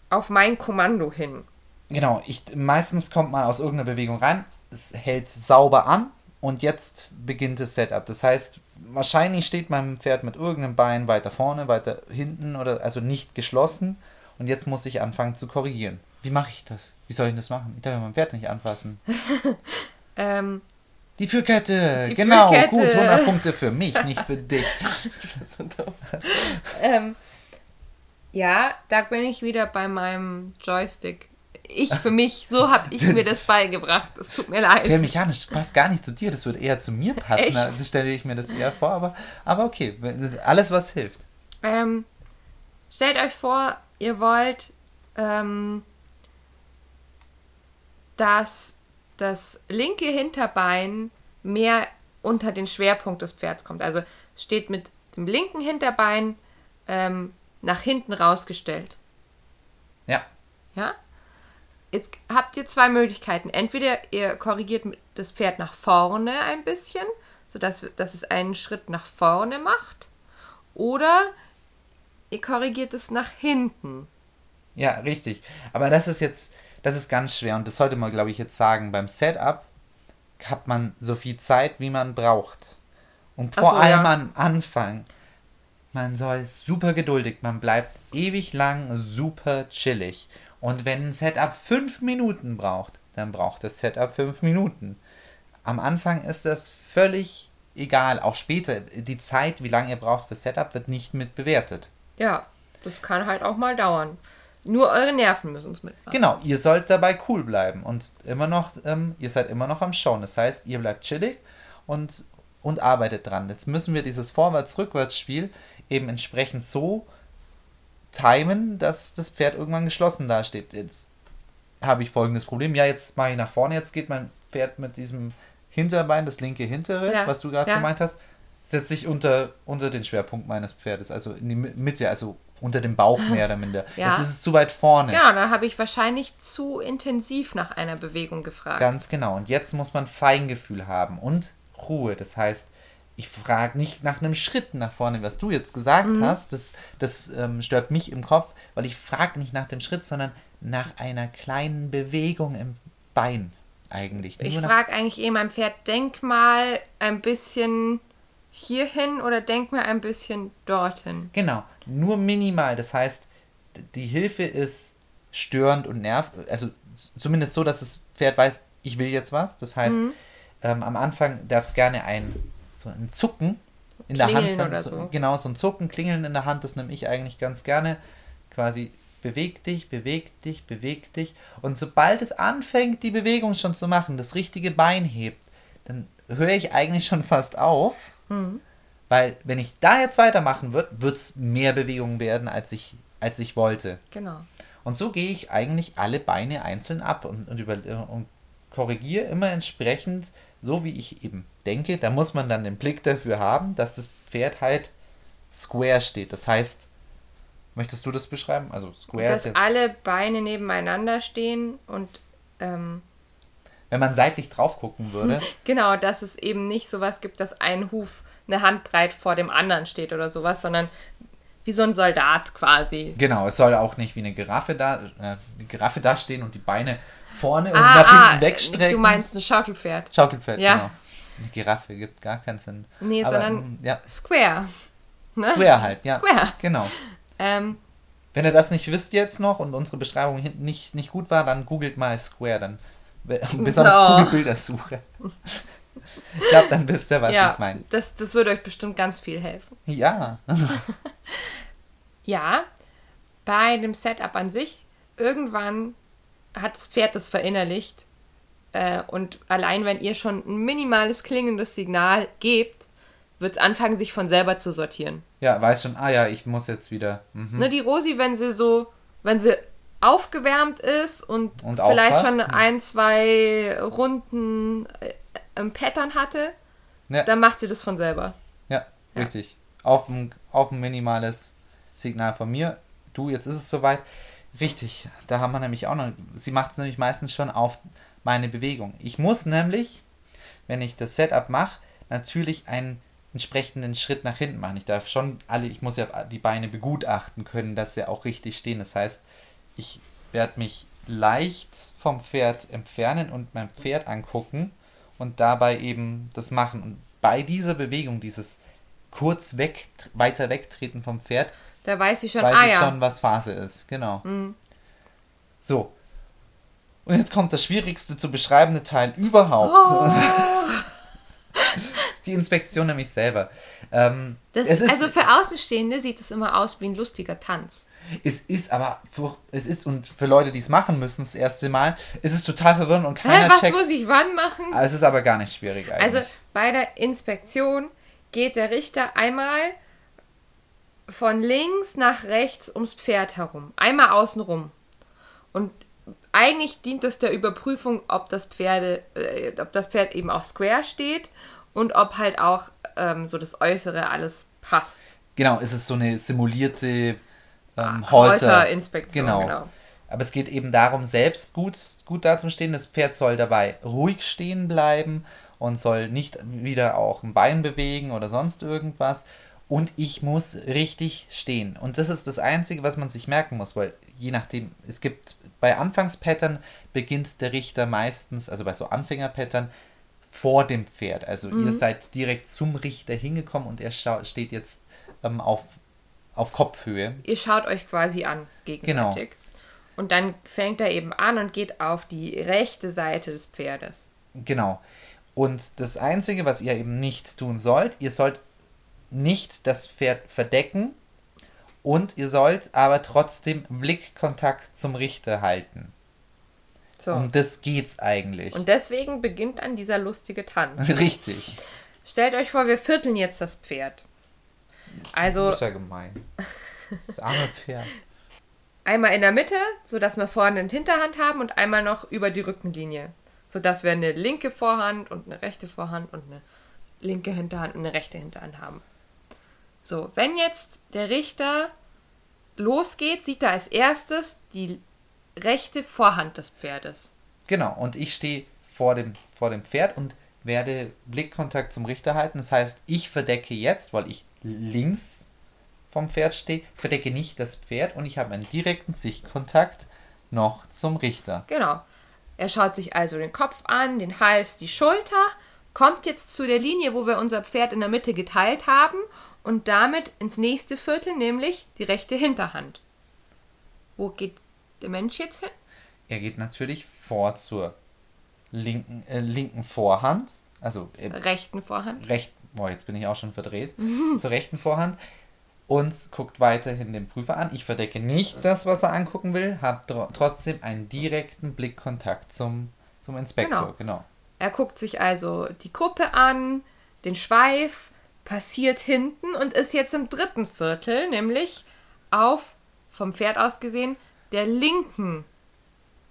auf mein Kommando hin. Genau, ich, meistens kommt man aus irgendeiner Bewegung rein, es hält sauber an und jetzt beginnt das Setup. Das heißt, wahrscheinlich steht mein Pferd mit irgendeinem Bein weiter vorne, weiter hinten oder also nicht geschlossen und jetzt muss ich anfangen zu korrigieren. Wie mache ich das? Wie soll ich das machen? Ich darf ja mein Pferd nicht anfassen. [LAUGHS] Ähm, Die Führkette, Die genau, Führkette. gut, 100 Punkte für mich, nicht für dich. [LAUGHS] ähm, ja, da bin ich wieder bei meinem Joystick. Ich für mich, so habe ich mir das beigebracht. Es tut mir leid. Sehr mechanisch, das passt gar nicht zu dir, das würde eher zu mir passen. Da stelle ich mir das eher vor, aber, aber okay, alles was hilft. Ähm, stellt euch vor, ihr wollt, ähm, dass das linke Hinterbein mehr unter den Schwerpunkt des Pferds kommt. Also steht mit dem linken Hinterbein ähm, nach hinten rausgestellt. Ja. Ja? Jetzt habt ihr zwei Möglichkeiten. Entweder ihr korrigiert das Pferd nach vorne ein bisschen, sodass dass es einen Schritt nach vorne macht. Oder ihr korrigiert es nach hinten. Ja, richtig. Aber das ist jetzt, das ist ganz schwer und das sollte man, glaube ich, jetzt sagen. Beim Setup hat man so viel Zeit, wie man braucht. Und vor so, allem ja. am Anfang. Man soll super geduldig, man bleibt ewig lang super chillig. Und wenn ein Setup fünf Minuten braucht, dann braucht das Setup fünf Minuten. Am Anfang ist das völlig egal. Auch später, die Zeit, wie lange ihr braucht für Setup, wird nicht mit bewertet. Ja, das kann halt auch mal dauern. Nur eure Nerven müssen es mitmachen. Genau, ihr sollt dabei cool bleiben und immer noch, ähm, ihr seid immer noch am Schauen. Das heißt, ihr bleibt chillig und, und arbeitet dran. Jetzt müssen wir dieses Vorwärts-Rückwärts-Spiel eben entsprechend so timen, dass das Pferd irgendwann geschlossen dasteht. Jetzt habe ich folgendes Problem. Ja, jetzt mache ich nach vorne, jetzt geht mein Pferd mit diesem Hinterbein, das linke hintere, Ja, was du gerade ja. gemeint hast, setzt sich unter, unter den Schwerpunkt meines Pferdes, also in die Mi- Mitte, also unter dem Bauch [GASPS] mehr oder minder. Ja. Jetzt ist es zu weit vorne. Genau, dann habe ich wahrscheinlich zu intensiv nach einer Bewegung gefragt. Ganz genau. Und jetzt muss man Feingefühl haben und Ruhe. Das heißt, ich frage nicht nach einem Schritt nach vorne, was du jetzt gesagt Mhm. hast. Das, das ähm, stört mich im Kopf, weil ich frage nicht nach dem Schritt, sondern nach einer kleinen Bewegung im Bein eigentlich. Ich Nur frage eigentlich eh mein Pferd, denk mal ein bisschen hierhin oder denk mal ein bisschen dorthin. Genau, nur minimal. Das heißt, die Hilfe ist störend und nervt. Also zumindest so, dass das Pferd weiß, ich will jetzt was. Das heißt, Mhm. ähm, am Anfang darf es gerne ein, so ein Zucken in der Hand oder so. Genau, so ein Zucken, Klingeln in der Hand, das nehme ich eigentlich ganz gerne. Quasi beweg dich, beweg dich, beweg dich. Und sobald es anfängt, die Bewegung schon zu machen, das richtige Bein hebt, dann höre ich eigentlich schon fast auf. Mhm. Weil, wenn ich da jetzt weitermachen würde, wird es mehr Bewegungen werden, als ich, als ich wollte. Genau. Und so gehe ich eigentlich alle Beine einzeln ab und, und, über, und korrigiere immer entsprechend, so wie ich eben denke. Da muss man dann den Blick dafür haben, dass das Pferd halt square steht. Das heißt, möchtest du das beschreiben? Also square Dass ist jetzt, alle Beine nebeneinander stehen und ähm, wenn man seitlich drauf gucken würde, [LAUGHS] genau, dass es eben nicht sowas gibt, dass ein Huf eine Handbreit vor dem anderen steht oder sowas, sondern wie so ein Soldat quasi. genau, es soll auch nicht wie eine Giraffe da, äh, eine Giraffe dastehen und die Beine vorne und Ah, nach ah, hinten wegstrecken. du meinst ein Schaukelpferd. Schaukelpferd, Ja. genau. Eine Giraffe gibt gar keinen Sinn. Nee, Aber, sondern mm, ja, Square. Ne? Square halt, ja. Square. Genau. Ähm, Wenn ihr das nicht wisst jetzt noch und unsere Beschreibung hinten nicht, nicht gut war, dann googelt mal Square, dann [LAUGHS] besonders So. Google Bildersuche. ich glaube, dann wisst ihr, was ja, ich meine. das, das würde euch bestimmt ganz viel helfen. Ja. [LAUGHS] Ja, bei dem Setup an sich, irgendwann hat das Pferd das verinnerlicht. Äh, und allein wenn ihr schon ein minimales klingendes Signal gebt, wird es anfangen, sich von selber zu sortieren. Ja, weiß schon, ah ja, ich muss jetzt wieder. Mhm. Ne, die Rosi, wenn sie so, wenn sie aufgewärmt ist und, Und vielleicht schon hm. ein, zwei Runden äh, im Pattern hatte, Ja. dann macht sie das von selber. Ja, Ja. richtig. Auf ein, auf ein minimales Signal von mir. Du, jetzt ist es soweit. Richtig, da haben wir nämlich auch noch. Sie macht es nämlich meistens schon auf meine Bewegung. Ich muss nämlich, wenn ich das Setup mache, natürlich einen entsprechenden Schritt nach hinten machen. Ich darf schon alle, ich muss ja die Beine begutachten können, dass sie auch richtig stehen. Das heißt, ich werde mich leicht vom Pferd entfernen und mein Pferd angucken und dabei eben das machen. Und bei dieser Bewegung, dieses kurz weg, weiter wegtreten vom Pferd, Da weiß sie schon, weiß ah ich ja, schon, was Phase ist. Genau. Mhm. So. Und jetzt kommt das schwierigste zu beschreibende Teil überhaupt. Oh. [LAUGHS] Die Inspektion nämlich selber. Ähm, Das, es ist, also für Außenstehende sieht es immer aus wie ein lustiger Tanz. es ist aber, für, es ist, und für Leute, die es machen müssen, das erste Mal, es ist total verwirrend und Hä, keiner was checkt. muss ich wann machen? Ah, Es ist aber gar nicht schwierig eigentlich. Also bei der Inspektion geht der Richter einmal von links nach rechts ums Pferd herum. Einmal außenrum. Und eigentlich dient es der Überprüfung, ob das, Pferde, äh, ob das Pferd eben auch square steht und ob halt auch ähm, so das Äußere alles passt. Genau, es ist so eine simulierte ähm, Ah, Holter. Holterinspektion, Genau. genau. Aber es geht eben darum, selbst gut, gut dazustehen. Das Pferd soll dabei ruhig stehen bleiben und soll nicht wieder auch ein Bein bewegen oder sonst irgendwas. Und ich muss richtig stehen. Und das ist das Einzige, was man sich merken muss, weil je nachdem, es gibt bei Anfangspattern beginnt der Richter meistens, also bei so Anfängerpattern, vor dem Pferd. Also ihr seid direkt zum Richter hingekommen und er steht jetzt ähm, auf, auf Kopfhöhe. Ihr schaut euch quasi an, gegenwärtig. Und dann fängt er eben an und geht auf die rechte Seite des Pferdes. Genau. Und das Einzige, was ihr eben nicht tun sollt, ihr sollt nicht das Pferd verdecken und ihr sollt aber trotzdem Blickkontakt zum Richter halten. So. Um das geht's eigentlich. Und deswegen beginnt dann dieser lustige Tanz. [LAUGHS] Richtig. Stellt euch vor, wir vierteln jetzt das Pferd. Also Das ist ja gemein. Das arme Pferd. einmal in der Mitte, sodass wir vorne eine Hinterhand haben und einmal noch über die Rückenlinie. Sodass wir eine linke Vorhand und eine rechte Vorhand und eine linke Hinterhand und eine rechte Hinterhand haben. So, wenn jetzt der Richter losgeht, sieht er als erstes die rechte Vorhand des Pferdes. Genau. Und ich stehe vor dem, vor dem Pferd und werde Blickkontakt zum Richter halten. Das heißt, ich verdecke jetzt, weil ich links vom Pferd stehe, verdecke nicht das Pferd und ich habe einen direkten Sichtkontakt noch zum Richter. Genau. Er schaut sich also den Kopf an, den Hals, die Schulter, kommt jetzt zu der Linie, wo wir unser Pferd in der Mitte geteilt haben und damit ins nächste Viertel, nämlich die rechte Hinterhand. Wo geht der Mensch jetzt hin? Er geht natürlich vor zur linken, äh, linken Vorhand, also äh, Rechten Vorhand. recht, boah, jetzt bin ich auch schon verdreht, [LAUGHS] zur rechten Vorhand und guckt weiterhin den Prüfer an. Ich verdecke nicht das, was er angucken will, habe tro trotzdem einen direkten Blickkontakt zum, zum Inspektor. Genau. Genau. Er guckt sich also die Gruppe an, den Schweif, passiert hinten und ist jetzt im dritten Viertel, nämlich auf, vom Pferd aus gesehen, der linken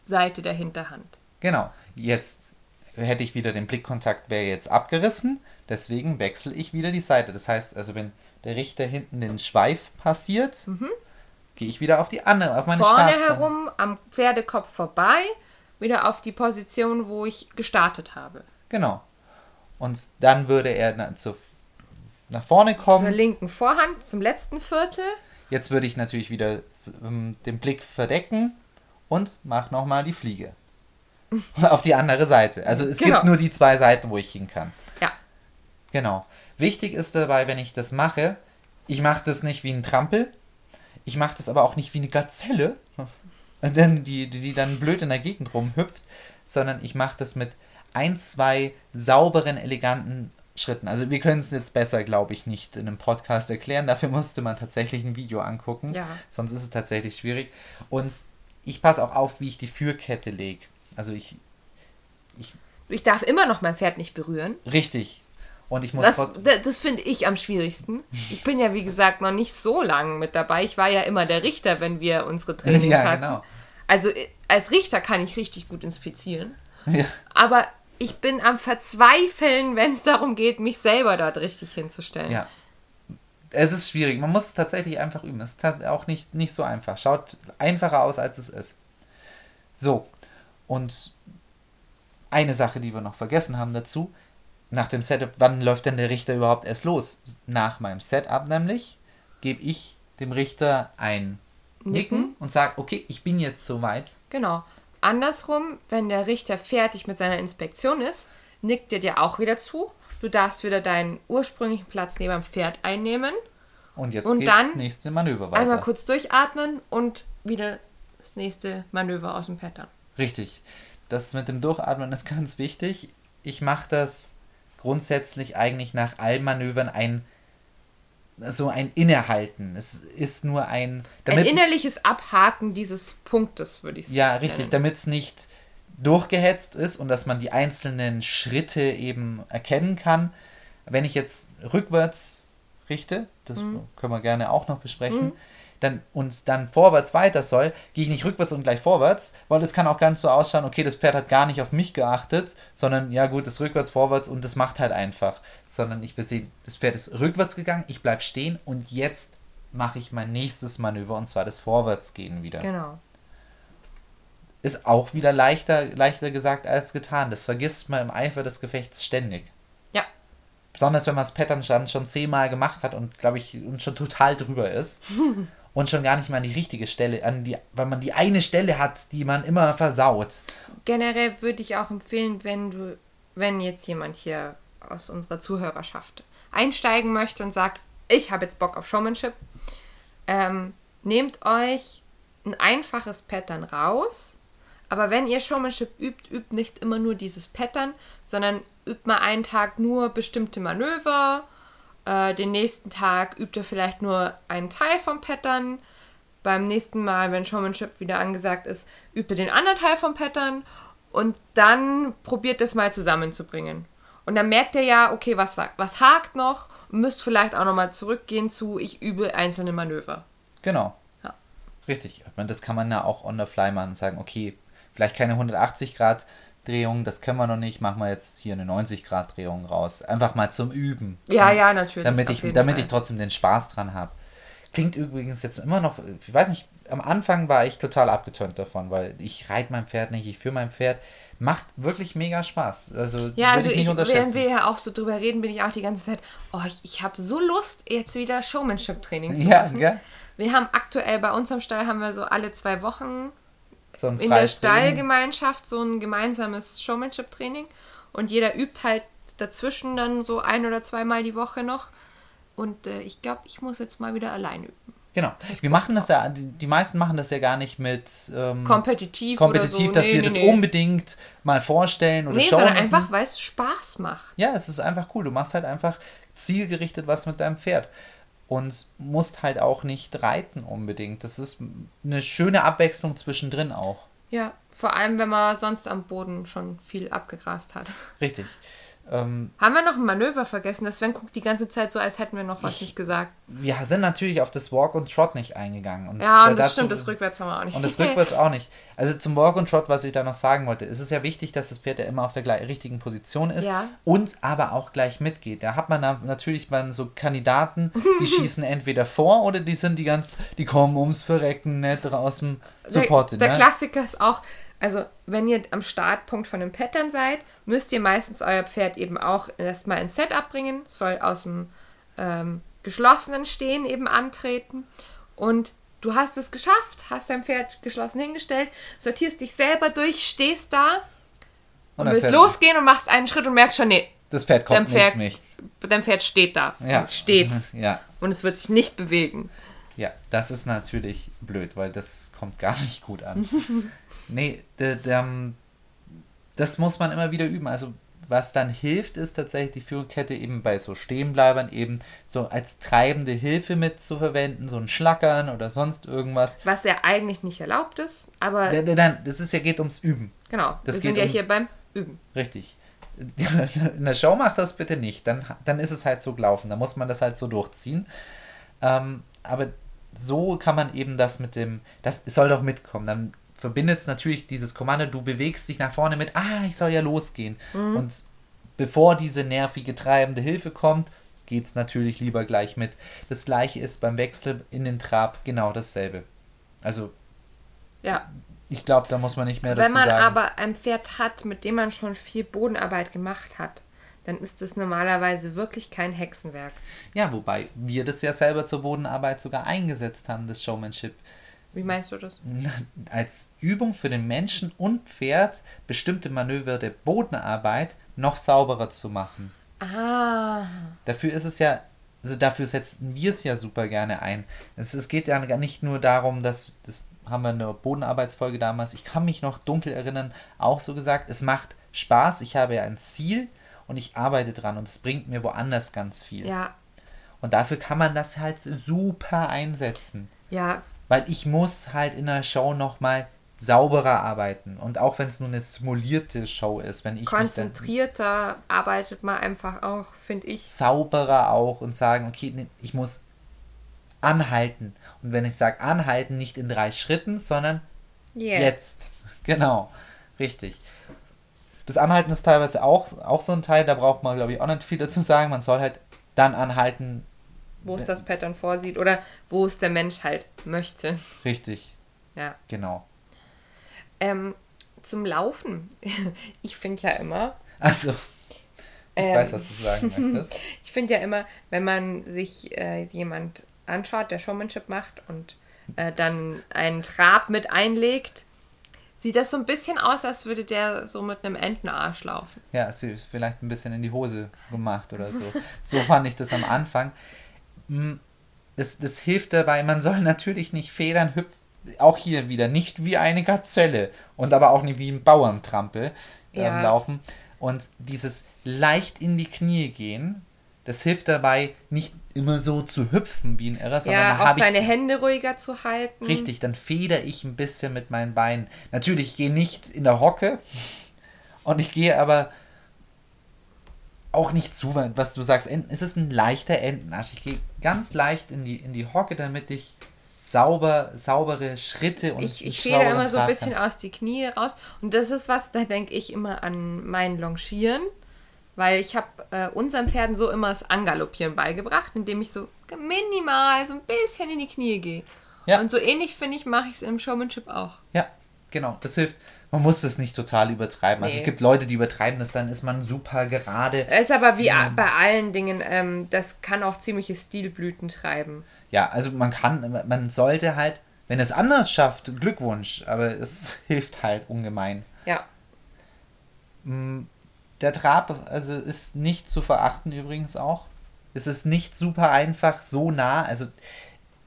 Seite der Hinterhand. Genau. Jetzt hätte ich wieder den Blickkontakt, wäre jetzt abgerissen. Deswegen wechsle ich wieder die Seite. Das heißt, also wenn der Richter hinten den Schweif passiert, gehe ich wieder auf die andere, auf meine Mhm. vorne Startseite. herum am Pferdekopf vorbei, wieder auf die Position, wo ich gestartet habe. Genau. Und dann würde er na, zu, nach vorne kommen. Zur linken Vorhand, zum letzten Viertel. Jetzt würde ich natürlich wieder ähm, den Blick verdecken und mache nochmal die Fliege. [LAUGHS] Auf die andere Seite. Also es Genau. gibt nur die zwei Seiten, wo ich hin kann. Ja, Genau. Wichtig ist dabei, wenn ich das mache, ich mache das nicht wie ein Trampel, ich mache das aber auch nicht wie eine Gazelle, [LAUGHS] denn die, die, die dann blöd in der Gegend rumhüpft, sondern ich mache das mit ein, zwei sauberen, eleganten Schritten. Also wir können es jetzt besser, glaube ich, nicht in einem Podcast erklären. Dafür musste man tatsächlich ein Video angucken. Ja. Sonst ist es tatsächlich schwierig. Und ich passe auch auf, wie ich die Führkette lege. Also ich, ich darf immer noch mein Pferd nicht berühren. richtig. Und ich muss Das, das, finde ich am schwierigsten. Ich bin ja, wie gesagt, noch nicht so lang mit dabei. Ich war ja immer der Richter, wenn wir unsere [LAUGHS] Trainings Ja, hatten. genau. Also äh, als Richter kann ich richtig gut inspizieren. Ja. Aber ich bin am Verzweifeln, wenn es darum geht, mich selber dort richtig hinzustellen. Ja. Es ist schwierig. Man muss es tatsächlich einfach üben. Es ist auch nicht, nicht so einfach. Schaut einfacher aus, als es ist. So. Und eine Sache, die wir noch vergessen haben dazu. Nach dem Setup, wann läuft denn der Richter überhaupt erst los? Nach meinem Setup nämlich gebe ich dem Richter ein Nicken, Nicken. und sage, okay, ich bin jetzt soweit. Genau. Andersrum, wenn der Richter fertig mit seiner Inspektion ist, nickt er dir auch wieder zu. Du darfst wieder deinen ursprünglichen Platz neben dem Pferd einnehmen, Und jetzt Und geht's dann nächste Manöver weiter. einmal kurz durchatmen und wieder das nächste Manöver aus dem Pattern. Richtig. Das mit dem Durchatmen ist [LAUGHS] ganz wichtig. Ich mache das grundsätzlich eigentlich nach allen Manövern ein so ein Innehalten. Es ist nur ein Ein damit innerliches Abhaken dieses Punktes, würde ich sagen. ja richtig, damit es nicht durchgehetzt ist und dass man die einzelnen Schritte eben erkennen kann. Wenn ich jetzt rückwärts richte, das Mhm. können wir gerne auch noch besprechen, dann und dann vorwärts weiter soll, gehe ich nicht rückwärts und gleich vorwärts, weil das kann auch ganz so ausschauen, okay, das Pferd hat gar nicht auf mich geachtet, sondern ja gut, das rückwärts, vorwärts und das macht halt einfach. Sondern ich will sehen, das Pferd ist rückwärts gegangen, ich bleib stehen und jetzt mache ich mein nächstes Manöver und zwar das Vorwärtsgehen wieder. Genau. Ist auch wieder leichter, leichter gesagt als getan. Das vergisst man im Eifer des Gefechts ständig. Ja. Besonders wenn man das Pattern schon zehnmal gemacht hat und glaube ich und schon total drüber ist. [LAUGHS] und schon gar nicht mal an die richtige Stelle, an die, weil man die eine Stelle hat, die man immer versaut. Generell würde ich auch empfehlen, wenn du, wenn jetzt jemand hier aus unserer Zuhörerschaft einsteigen möchte und sagt, ich habe jetzt Bock auf Showmanship, ähm, nehmt euch ein einfaches Pattern raus. Aber wenn ihr Showmanship übt, übt nicht immer nur dieses Pattern, sondern übt mal einen Tag nur bestimmte Manöver. Äh, den nächsten Tag übt ihr vielleicht nur einen Teil vom Pattern. Beim nächsten Mal, wenn Showmanship wieder angesagt ist, übt ihr den anderen Teil vom Pattern. Und dann probiert das mal zusammenzubringen. Und dann merkt ihr ja, okay, was, was hakt noch müsst vielleicht auch nochmal zurückgehen zu, ich übe einzelne Manöver. Genau. Ja. Richtig. Das kann man ja auch on the fly machen und sagen, okay, vielleicht keine 180 Grad Drehung, das können wir noch nicht, machen wir jetzt hier eine 90 Grad Drehung raus. Einfach mal zum Üben. Ja, ja, natürlich. Damit, ich, damit ich trotzdem den Spaß dran habe. Klingt übrigens jetzt immer noch, ich weiß nicht, am Anfang war ich total abgetönt davon, weil ich reite mein Pferd nicht, ich führe mein Pferd macht wirklich mega Spaß. Also, ja, also ich, ich während wir ja auch so drüber reden, bin ich auch die ganze Zeit, oh, ich, ich habe so Lust, jetzt wieder Showmanship-Training zu machen. Ja. Wir haben aktuell bei uns am Stall haben wir so alle zwei Wochen so in der Stallgemeinschaft so ein gemeinsames Showmanship-Training und jeder übt halt dazwischen dann so ein oder zweimal die Woche noch. Und äh, ich glaube, ich muss jetzt mal wieder allein üben. Genau. Wir machen das ja, die, meisten machen das ja gar nicht mit ähm, kompetitiv, kompetitiv so. dass nee, wir nee, das nee. unbedingt mal vorstellen oder nee, schauen. sondern einfach, weil es Spaß macht. Ja, es ist einfach cool. Du machst halt einfach zielgerichtet was mit deinem Pferd und musst halt auch nicht reiten unbedingt. Das ist eine schöne Abwechslung zwischendrin auch. Ja, vor allem, wenn man sonst am Boden schon viel abgegrast hat. Richtig. Ähm, Haben wir noch ein Manöver vergessen? Das Sven guckt die ganze Zeit so, als hätten wir noch was ich, nicht gesagt. Wir sind natürlich auf das Walk und Trot nicht eingegangen. Und ja, und das dazu, stimmt, das Rückwärts haben wir auch nicht. Und das Rückwärts auch nicht. Also zum Walk und Trot, was ich da noch sagen wollte, ist es ja wichtig, dass das Pferd ja immer auf der richtigen Position ist ja. und aber auch gleich mitgeht. Da hat man da natürlich mal so Kandidaten, die schießen [LAUGHS] entweder vor oder die sind die ganz, die kommen ums Verrecken nicht aus dem Support. Der, der ne? Klassiker ist auch, also, wenn ihr am Startpunkt von einem Pattern seid, müsst ihr meistens euer Pferd eben auch erstmal ins Setup bringen, soll aus dem ähm, geschlossenen Stehen eben antreten. Und du hast es geschafft, hast dein Pferd geschlossen hingestellt, sortierst dich selber durch, stehst da und, und willst losgehen und machst einen Schritt und merkst schon, nee, das Pferd kommt dein Pferd, nicht. Dein Pferd steht da. Ja. Es steht. [LAUGHS] Ja. Und es wird sich nicht bewegen. Ja, das ist natürlich blöd, weil das kommt gar nicht gut an. [LAUGHS] nee, ähm, das muss man immer wieder üben. Also was dann hilft, ist tatsächlich die Führerkette eben bei so Stehenbleibern eben so als treibende Hilfe mit zu verwenden, so ein Schlackern oder sonst irgendwas. Was ja eigentlich nicht erlaubt ist, aber... Nein, das ist ja geht ums Üben. Genau, das wir sind ja ums, hier beim Üben. Richtig. [LAUGHS] In der Show macht das bitte nicht, dann, dann ist es halt so gelaufen, da muss man das halt so durchziehen. Ähm, aber so kann man eben das mit dem, das soll doch mitkommen. Dann verbindet es natürlich dieses Kommando, du bewegst dich nach vorne mit, ah, ich soll ja losgehen. Mhm. Und bevor diese nervige, treibende Hilfe kommt, geht es natürlich lieber gleich mit. Das gleiche ist beim Wechsel in den Trab genau dasselbe. Also, ja. ich glaube, da muss man nicht mehr dazu sagen. Wenn man aber ein Pferd hat, mit dem man schon viel Bodenarbeit gemacht hat, dann ist es normalerweise wirklich kein Hexenwerk. Ja, wobei wir das ja selber zur Bodenarbeit sogar eingesetzt haben, das Showmanship. Wie meinst du das? Als Übung für den Menschen und Pferd bestimmte Manöver der Bodenarbeit noch sauberer zu machen. Ah. Dafür ist es ja, also dafür setzen wir es ja super gerne ein. Es, es geht ja nicht nur darum, dass, das haben wir in der Bodenarbeitsfolge damals, ich kann mich noch dunkel erinnern, auch so gesagt, es macht Spaß, ich habe ja ein Ziel und ich arbeite dran und es bringt mir woanders ganz viel. Ja. Und dafür kann man das halt super einsetzen. Ja. Weil ich muss halt in der Show nochmal sauberer arbeiten. Und auch wenn es nur eine simulierte Show ist, wenn ich. Konzentrierter arbeitet man einfach auch, finde ich. Sauberer auch und sagen, okay, ich muss anhalten. Und wenn ich sage anhalten, nicht in drei Schritten, sondern Yeah. jetzt. [LAUGHS] Genau, richtig. Das Anhalten ist teilweise auch, auch so ein Teil, da braucht man, glaube ich, auch nicht viel dazu sagen. Man soll halt dann anhalten, Wo es das Pattern vorsieht oder wo es der Mensch halt möchte. richtig, Ja. genau. Ähm, zum Laufen. [LAUGHS] Ich finde ja immer, Also, ich Ähm. weiß, was du sagen möchtest. [LAUGHS] ich finde ja immer, wenn man sich äh, jemand anschaut, der Showmanship macht und äh, dann einen Trab mit einlegt, sieht das so ein bisschen aus, als würde der so mit einem Entenarsch laufen. Ja, sie ist vielleicht ein bisschen in die Hose gemacht oder so. So fand ich das am Anfang. Mm, Das, das hilft dabei, man soll natürlich nicht Federn hüpfen. Auch hier wieder nicht wie eine Gazelle und aber auch nicht wie ein Bauerntrampel ähm, Ja. laufen. Und dieses leicht in die Knie gehen, das hilft dabei, nicht immer so zu hüpfen wie ein Irrer, sondern Ja, auch seine ich Hände ruhiger zu halten. Richtig, dann feder ich ein bisschen mit meinen Beinen. Natürlich, ich gehe nicht in der Hocke und ich gehe aber auch nicht zu weit, was du sagst. Enten- Es ist ein leichter Entenarsch. Ich gehe ganz leicht in die, in die Hocke, damit ich sauber, saubere Schritte und Ich, ich schlaueren immer so ein bisschen kann. aus die Knie raus. Und das ist was, da denke ich immer an mein Longieren. Weil ich habe äh, unseren Pferden so immer das Angaloppieren beigebracht, indem ich so minimal so ein bisschen in die Knie gehe. Ja. Und so ähnlich, finde ich, mache ich es im Showmanship auch. Ja, genau. Das hilft. Man muss das nicht total übertreiben. Also Nee. es gibt Leute, die übertreiben das, dann ist man super gerade. Es ist aber wie Ja. bei allen Dingen, ähm, das kann auch ziemliche Stilblüten treiben. Ja, also man kann, man sollte halt, wenn es anders schafft, Glückwunsch, aber es [LAUGHS] hilft halt ungemein. Ja. Der Trab, also ist nicht zu verachten übrigens auch. Es ist nicht super einfach, so nah, also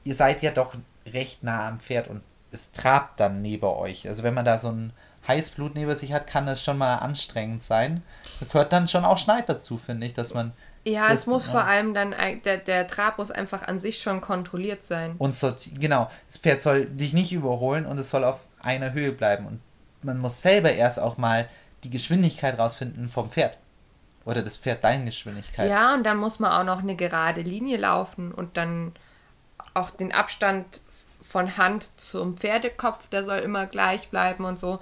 ihr seid ja doch recht nah am Pferd und es trabt dann neben euch. Also wenn man da so ein Heißblut neben sich hat, kann das schon mal anstrengend sein. Da gehört dann schon auch Schneid dazu, finde ich, dass man Ja, Das- es muss ja. vor allem dann, der, der Trab muss einfach an sich schon kontrolliert sein. Und sorti genau, das Pferd soll dich nicht überholen und es soll auf einer Höhe bleiben. Und man muss selber erst auch mal die Geschwindigkeit rausfinden vom Pferd. Oder das Pferd deine Geschwindigkeit. Ja, und dann muss man auch noch eine gerade Linie laufen und dann auch den Abstand von Hand zum Pferdekopf, der soll immer gleich bleiben und so.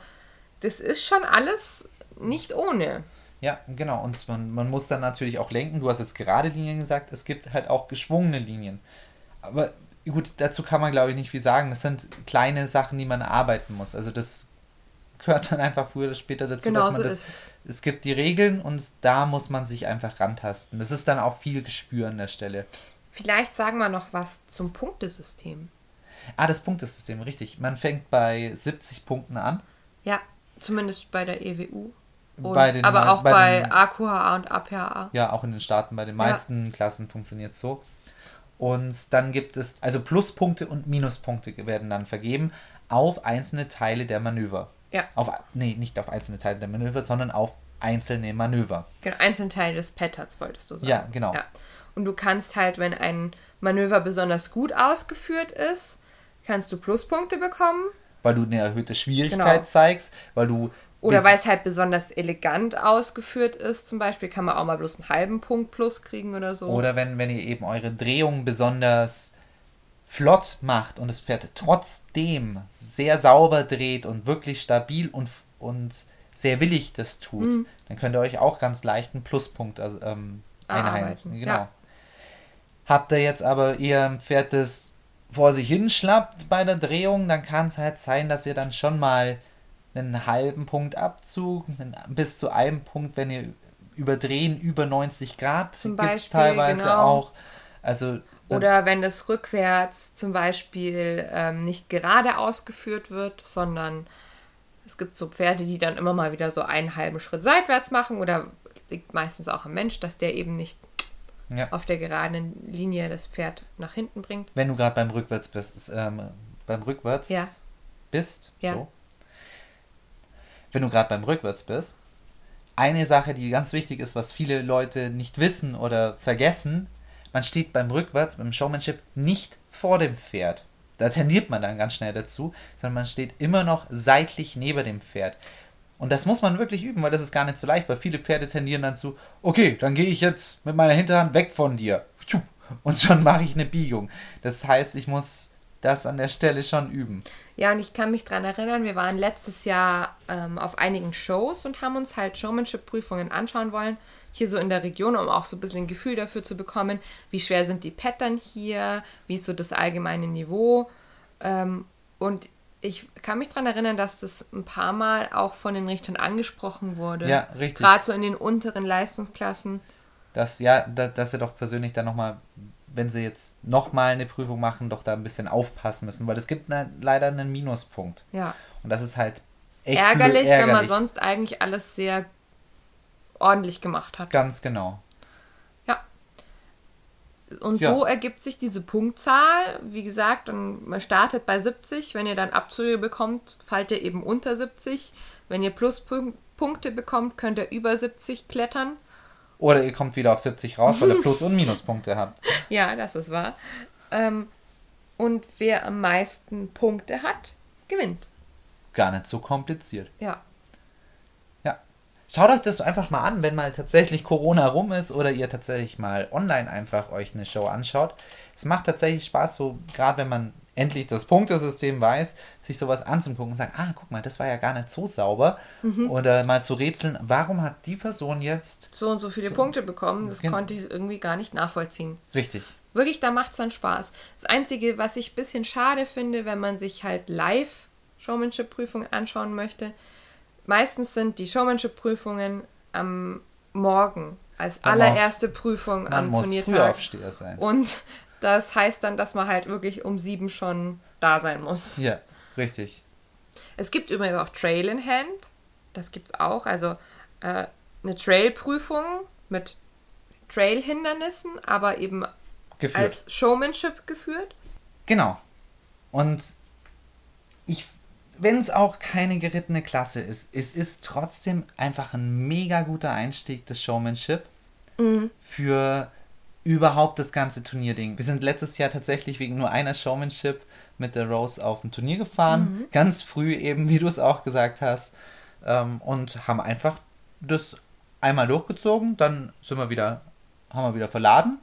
Das ist schon alles nicht ohne. Ja, genau. Und man, man muss dann natürlich auch lenken. Du hast jetzt gerade Linien gesagt, es gibt halt auch geschwungene Linien. Aber gut, dazu kann man glaube ich nicht viel sagen. Das sind kleine Sachen, die man arbeiten muss. Also das gehört dann einfach früher oder später dazu, Genau dass man so das. ist es. Es gibt die Regeln und da muss man sich einfach rantasten. Das ist dann auch viel Gespür an der Stelle. Vielleicht sagen wir noch was zum Punktesystem. Ah, das Punktesystem, richtig. Man fängt bei 70 Punkten an. Ja, zumindest bei der EWU. Und, Bei den aber auch bei bei, den- AQHA und APHA. Ja, auch in den Staaten bei den meisten Klassen funktioniert es so. Und dann gibt es, also Pluspunkte und Minuspunkte werden dann vergeben auf einzelne Teile der Manöver. Ja. Auf, nee, nicht auf einzelne Teile der Manöver, sondern auf einzelne Manöver. Genau, einzelne Teile des Patterns, wolltest du sagen. Ja, genau. Ja. Und du kannst halt, wenn ein Manöver besonders gut ausgeführt ist, kannst du Pluspunkte bekommen. Weil du eine erhöhte Schwierigkeit Genau. zeigst, weil du. Oder weil es halt besonders elegant ausgeführt ist, zum Beispiel, kann man auch mal bloß einen halben Punkt plus kriegen oder so. Oder wenn, wenn ihr eben eure Drehung besonders flott macht und das Pferd trotzdem sehr sauber dreht und wirklich stabil und, und sehr willig das tut, Mhm. dann könnt ihr euch auch ganz leicht einen Pluspunkt also, ähm. Erarbeiten, Genau. ja. Habt ihr jetzt aber eher ein Pferd, das vor sich hinschlappt bei der Drehung, dann kann es halt sein, dass ihr dann schon mal einen halben Punkt Abzug, bis zu einem Punkt, wenn ihr überdrehen über 90 Grad, gibt's Beispiel, teilweise genau. auch. Also Oder wenn das rückwärts zum Beispiel ähm, nicht gerade ausgeführt wird, sondern es gibt so Pferde, die dann immer mal wieder so einen halben Schritt seitwärts machen oder liegt meistens auch am Mensch, dass der eben nicht Ja. auf der geraden Linie das Pferd nach hinten bringt. wenn du gerade beim Rückwärts bist, ist, ähm, beim Rückwärts Ja. bist, Ja. so. Wenn du gerade beim Rückwärts bist, eine Sache, die ganz wichtig ist, was viele Leute nicht wissen oder vergessen, man steht beim Rückwärts, beim Showmanship nicht vor dem Pferd. Da tendiert man dann ganz schnell dazu, sondern man steht immer noch seitlich neben dem Pferd. Und das muss man wirklich üben, weil das ist gar nicht so leicht, weil viele Pferde tendieren dann zu, okay, dann gehe ich jetzt mit meiner Hinterhand weg von dir. Und schon mache ich eine Biegung. Das heißt, ich muss das an der Stelle schon üben. Ja, und ich kann mich daran erinnern, wir waren letztes Jahr ähm, auf einigen Shows und haben uns halt Showmanship-Prüfungen anschauen wollen, hier so in der Region, um auch so ein bisschen ein Gefühl dafür zu bekommen, wie schwer sind die Pattern hier, wie ist so das allgemeine Niveau. Ähm, und ich kann mich daran erinnern, dass das ein paar Mal auch von den Richtern angesprochen wurde. Ja, richtig. Gerade so in den unteren Leistungsklassen. Dass, ja, da, dass sie doch persönlich dann nochmal, wenn sie jetzt nochmal eine Prüfung machen, doch da ein bisschen aufpassen müssen, weil es gibt ne, leider einen Minuspunkt. Ja. Und das ist halt echt Ärgerlich, blöd, ärgerlich. wenn man sonst eigentlich alles sehr ordentlich gemacht hat. Ganz genau. Und Ja. so ergibt sich diese Punktzahl. Wie gesagt, und man startet bei 70. Wenn ihr dann Abzüge bekommt, fallt ihr eben unter 70. Wenn ihr Pluspunkte bekommt, könnt ihr über 70 klettern. Oder ihr kommt wieder auf 70 raus, weil ihr [LAUGHS] Plus- und Minuspunkte habt. Ja, das ist wahr. Ähm, und wer am meisten Punkte hat, gewinnt. Gar nicht so kompliziert. Ja. Schaut euch das einfach mal an, wenn mal tatsächlich Corona rum ist oder ihr tatsächlich mal online einfach euch eine Show anschaut. Es macht tatsächlich Spaß, so gerade wenn man endlich das Punktesystem weiß, sich sowas anzugucken und sagen, ah, guck mal, das war ja gar nicht so sauber. Oder mal zu rätseln, warum hat die Person jetzt So und so viele Punkte bekommen, das konnte ich irgendwie gar nicht nachvollziehen. richtig? Wirklich, da macht es dann Spaß. Das Einzige, was ich ein bisschen schade finde, wenn man sich halt live Showmanship-Prüfungen anschauen möchte, meistens sind die Showmanship-Prüfungen am Morgen als Man muss- allererste Prüfung Man am muss Turniertag. Frühaufsteher sein. Und das heißt dann, dass man halt wirklich um sieben schon da sein muss. Ja, richtig. Es gibt übrigens auch Trail in Hand. Das gibt's auch. Also äh, eine Trail-Prüfung mit Trail-Hindernissen, aber eben Geführt. als Showmanship geführt. Genau. Und ich, wenn es auch keine gerittene Klasse ist, es ist trotzdem einfach ein mega guter Einstieg des Showmanship für überhaupt das ganze Turnierding. Wir sind letztes Jahr tatsächlich wegen nur einer Showmanship mit der Rose auf ein Turnier gefahren. Ganz früh eben, wie du es auch gesagt hast. Ähm, und haben einfach das einmal durchgezogen, dann sind wir wieder, haben wir wieder verladen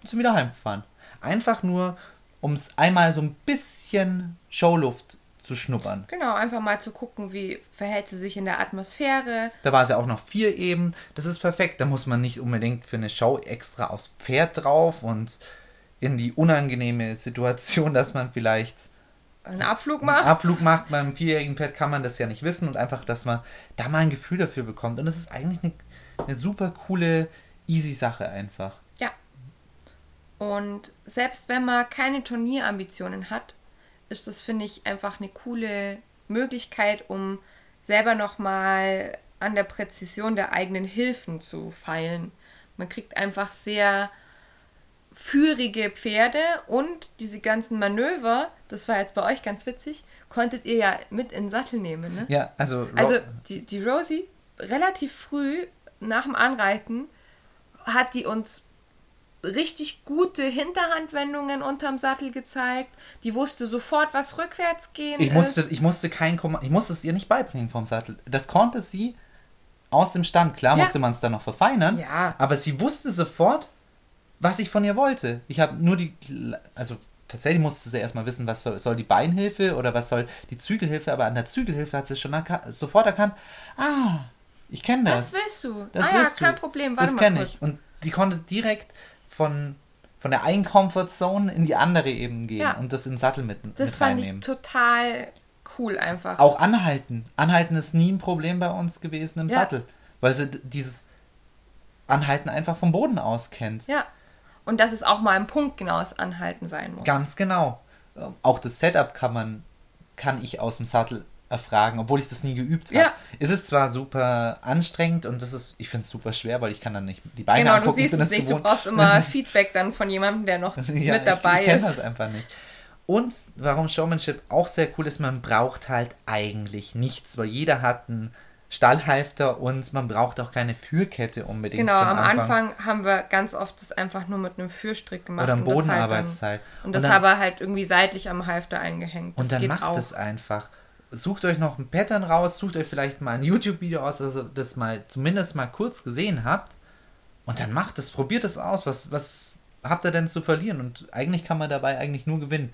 und sind wieder heimgefahren. Einfach nur, um es einmal so ein bisschen Showluft zu schnuppern. Genau, einfach mal zu gucken, wie verhält sie sich in der Atmosphäre. Da war ja auch noch vier eben. Das ist perfekt. Da muss man nicht unbedingt für eine Show extra aufs Pferd drauf und in die unangenehme Situation, dass man vielleicht Einen Abflug einen macht. Abflug macht. Beim vierjährigen Pferd kann man das ja nicht wissen und einfach, dass man da mal ein Gefühl dafür bekommt. Und es ist eigentlich eine, eine super coole, easy Sache einfach. Ja. Und selbst wenn man keine Turnierambitionen hat, ist das, finde ich, einfach eine coole Möglichkeit, um selber nochmal an der Präzision der eigenen Hilfen zu feilen. Man kriegt einfach sehr führige Pferde und diese ganzen Manöver, das war jetzt bei euch ganz witzig, konntet ihr ja mit in den Sattel nehmen. Ne? Ja, also, Ro- Also die, die Rosie, relativ früh nach dem Anreiten, hat die uns richtig gute Hinterhandwendungen unterm Sattel gezeigt. Die wusste sofort, was rückwärts gehen Ich musste, ist. ich musste kein Komma, ich musste es ihr nicht beibringen vom Sattel. Das konnte sie aus dem Stand. Klar Ja. musste man es dann noch verfeinern, Ja. aber sie wusste sofort, was ich von ihr wollte. Ich habe nur die, also tatsächlich musste sie erstmal wissen, was soll, soll die Beinhilfe oder was soll die Zügelhilfe, aber an der Zügelhilfe hat sie schon erka- sofort erkannt, ah, ich kenne das. Das willst du. Das ah ja, willst du. kein Problem. Warte das mal kenne kurz. ich. Und die konnte direkt von, von der einen Comfort-Zone in die andere eben gehen Ja. und das in den Sattel mit, Das mit fand reinnehmen. ich total cool einfach. Auch anhalten. Anhalten ist nie ein Problem bei uns gewesen im Ja. Sattel. Weil sie dieses Anhalten einfach vom Boden aus kennt. Ja. Und dass es auch mal ein punktgenaues Anhalten sein muss. Ganz genau. Ähm, Auch das Setup kann man, kann ich aus dem Sattel erfragen, obwohl ich das nie geübt habe. Ja. Es ist zwar super anstrengend und das ist, ich finde es super schwer, weil ich kann dann nicht die Beine Genau, du angucken. siehst bin es nicht. Du gewohnt. brauchst immer [LAUGHS] Feedback dann von jemandem, der noch [LAUGHS] Ja, mit dabei ich, ich kenne ist. das einfach nicht. Und warum Showmanship auch sehr cool ist, man braucht halt eigentlich nichts, weil jeder hat einen Stallhalfter und man braucht auch keine Führkette unbedingt. Genau, am Anfang haben wir ganz oft das einfach nur mit einem Führstrick gemacht. Oder am und das halt dann- Bodenarbeitsteil. Und das dann, aber halt irgendwie seitlich am Halfter eingehängt. Das und dann macht auch. es einfach. Sucht euch noch ein Pattern raus, sucht euch vielleicht mal ein YouTube-Video aus, also das mal zumindest mal kurz gesehen habt. Und dann macht es, probiert es aus, was, was habt ihr denn zu verlieren? Und eigentlich kann man dabei eigentlich nur gewinnen.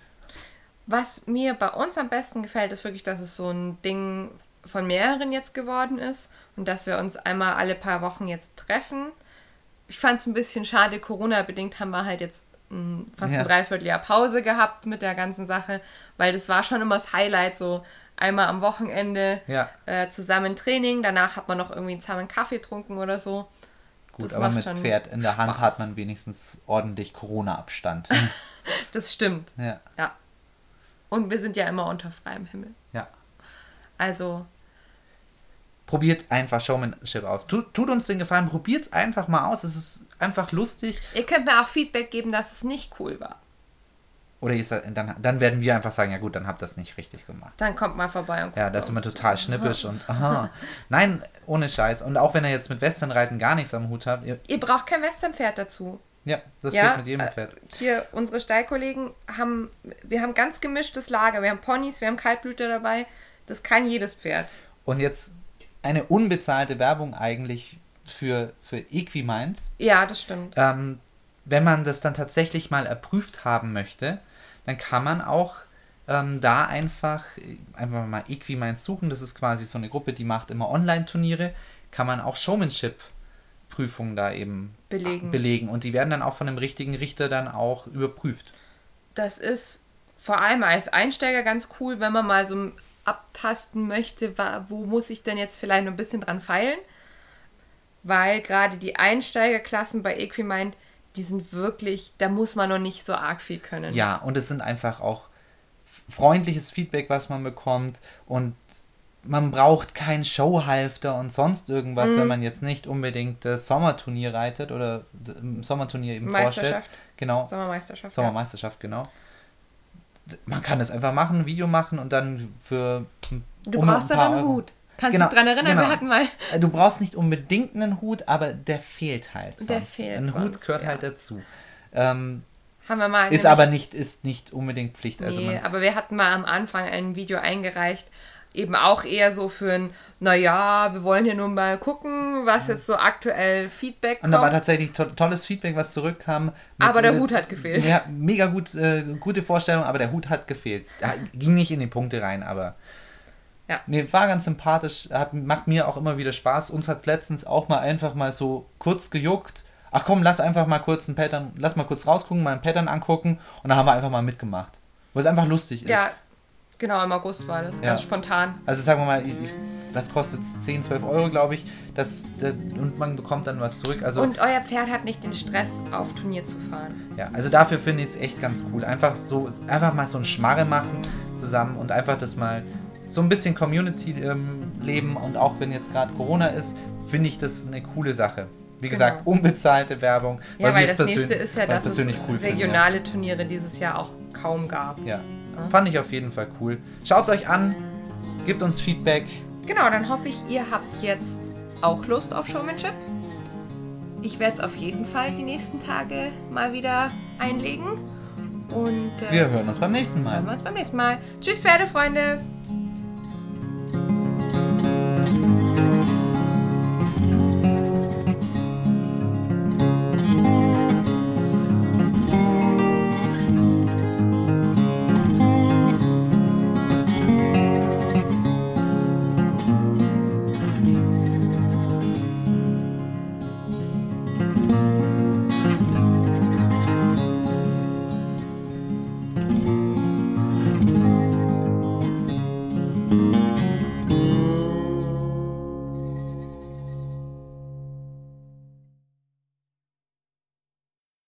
Was mir bei uns am besten gefällt, ist wirklich, dass es so ein Ding von mehreren jetzt geworden ist und dass wir uns einmal alle paar Wochen jetzt treffen. Ich fand es ein bisschen schade, Corona-bedingt haben wir halt jetzt fast Ja. ein Dreivierteljahr Pause gehabt mit der ganzen Sache, weil das war schon immer das Highlight, so einmal am Wochenende Ja. äh, zusammen Training, danach hat man noch irgendwie zusammen einen Kaffee getrunken oder so. Gut, Das aber mit Pferd in der Hand Spaß. hat man wenigstens ordentlich Corona-Abstand. [LAUGHS] Das stimmt, ja. ja. Und wir sind ja immer unter freiem Himmel. ja. Also, Probiert einfach Showmanship auf. Tut, tut uns den Gefallen, probiert es einfach mal aus. Es ist einfach lustig. ihr könnt mir auch Feedback geben, dass es nicht cool war. Oder ihr seid, dann, dann werden wir einfach sagen, ja gut, dann habt ihr das nicht richtig gemacht. Dann kommt mal vorbei und Ja, guckt da sind wir uns total schnippisch [LAUGHS] und aha. Nein, ohne Scheiß. Und auch wenn ihr jetzt mit Westernreiten gar nichts am Hut habt, ihr, Ihr braucht kein Westernpferd dazu. ja, das ja, geht mit jedem äh, Pferd. Hier, unsere Stallkollegen haben, wir haben ganz gemischtes Lager. Wir haben Ponys, wir haben Kaltblüter dabei. Das kann jedes Pferd. Und jetzt eine unbezahlte Werbung eigentlich für, für Equiminds. Ja, das stimmt. Ähm, wenn man das dann tatsächlich mal erprüft haben möchte, dann kann man auch ähm, da einfach, einfach mal Equiminds suchen. Das ist quasi so eine Gruppe, die macht immer Online-Turniere. Kann man auch Showmanship-Prüfungen da eben Belegen. belegen. Und die werden dann auch von einem richtigen Richter dann auch überprüft. Das ist vor allem als Einsteiger ganz cool, wenn man mal so abtasten möchte, wo muss ich denn jetzt vielleicht noch ein bisschen dran feilen. Weil gerade die Einsteigerklassen bei Equimind, die sind wirklich, da muss man noch nicht so arg viel können. Ja, und es sind einfach auch freundliches Feedback, was man bekommt. Und man braucht keinen Showhalfter und sonst irgendwas, Mhm. wenn man jetzt nicht unbedingt das Sommerturnier reitet oder Sommerturnier eben vorstellt. Meisterschaft. Genau, Sommermeisterschaft. Sommermeisterschaft, genau. D- Man kann es einfach machen, ein Video machen und dann für. ja. Du um brauchst ein paar aber einen Hut. Kannst Genau, du dich dran erinnern? genau. Wir hatten mal. Äh, Du brauchst nicht unbedingt einen Hut, aber der fehlt halt. Sonst. Der fehlt Ein Hut sonst, gehört ja. halt dazu. Ähm, Haben wir mal. ist nämlich- aber nicht, ist nicht unbedingt Pflicht. Also nee, man, aber wir hatten mal am Anfang ein Video eingereicht, eben auch eher so für ein, naja, wir wollen hier nur mal gucken, was jetzt so aktuell Feedback Und da war kommt. tatsächlich to tolles Feedback, was zurückkam. Aber der Hut hat gefehlt. Ja, mega gut, äh, gute Vorstellung, aber der Hut hat gefehlt. Ging nicht in die Punkte rein, aber. Ja. Nee, war ganz sympathisch, hat, macht mir auch immer wieder Spaß. Uns hat letztens auch mal einfach mal so kurz gejuckt. Ach komm, lass einfach mal kurz ein Pattern, lass mal kurz rausgucken, mal ein Pattern angucken und dann haben wir einfach mal mitgemacht. Wo es einfach lustig ist. Ja, genau, im August war das, Ja. ganz spontan. Also sagen wir mal, ich, ich- was kostet es? 10, 12 Euro, glaube ich. Das, das, und man bekommt dann was zurück. Also Und euer Pferd hat nicht den Stress, auf Turnier zu fahren. Ja, also dafür finde ich es echt ganz cool. Einfach so, einfach mal so ein Schmarre machen zusammen und einfach das mal so ein bisschen Community ähm, leben und auch wenn jetzt gerade Corona ist, finde ich das eine coole Sache. Wie gesagt, Genau. unbezahlte Werbung. Ja, weil es das nächste ist ja, weil dass es cool regionale Turniere dieses Jahr auch kaum gab. Ja. ja. Fand ich auf jeden Fall cool. Schaut es euch an, gebt uns Feedback. Genau, dann hoffe ich, ihr habt jetzt auch Lust auf Showmanship. Ich werde es auf jeden Fall die nächsten Tage mal wieder einlegen. Und äh, Wir hören uns beim nächsten Mal. hören wir uns beim nächsten Mal. Tschüss, Pferdefreunde!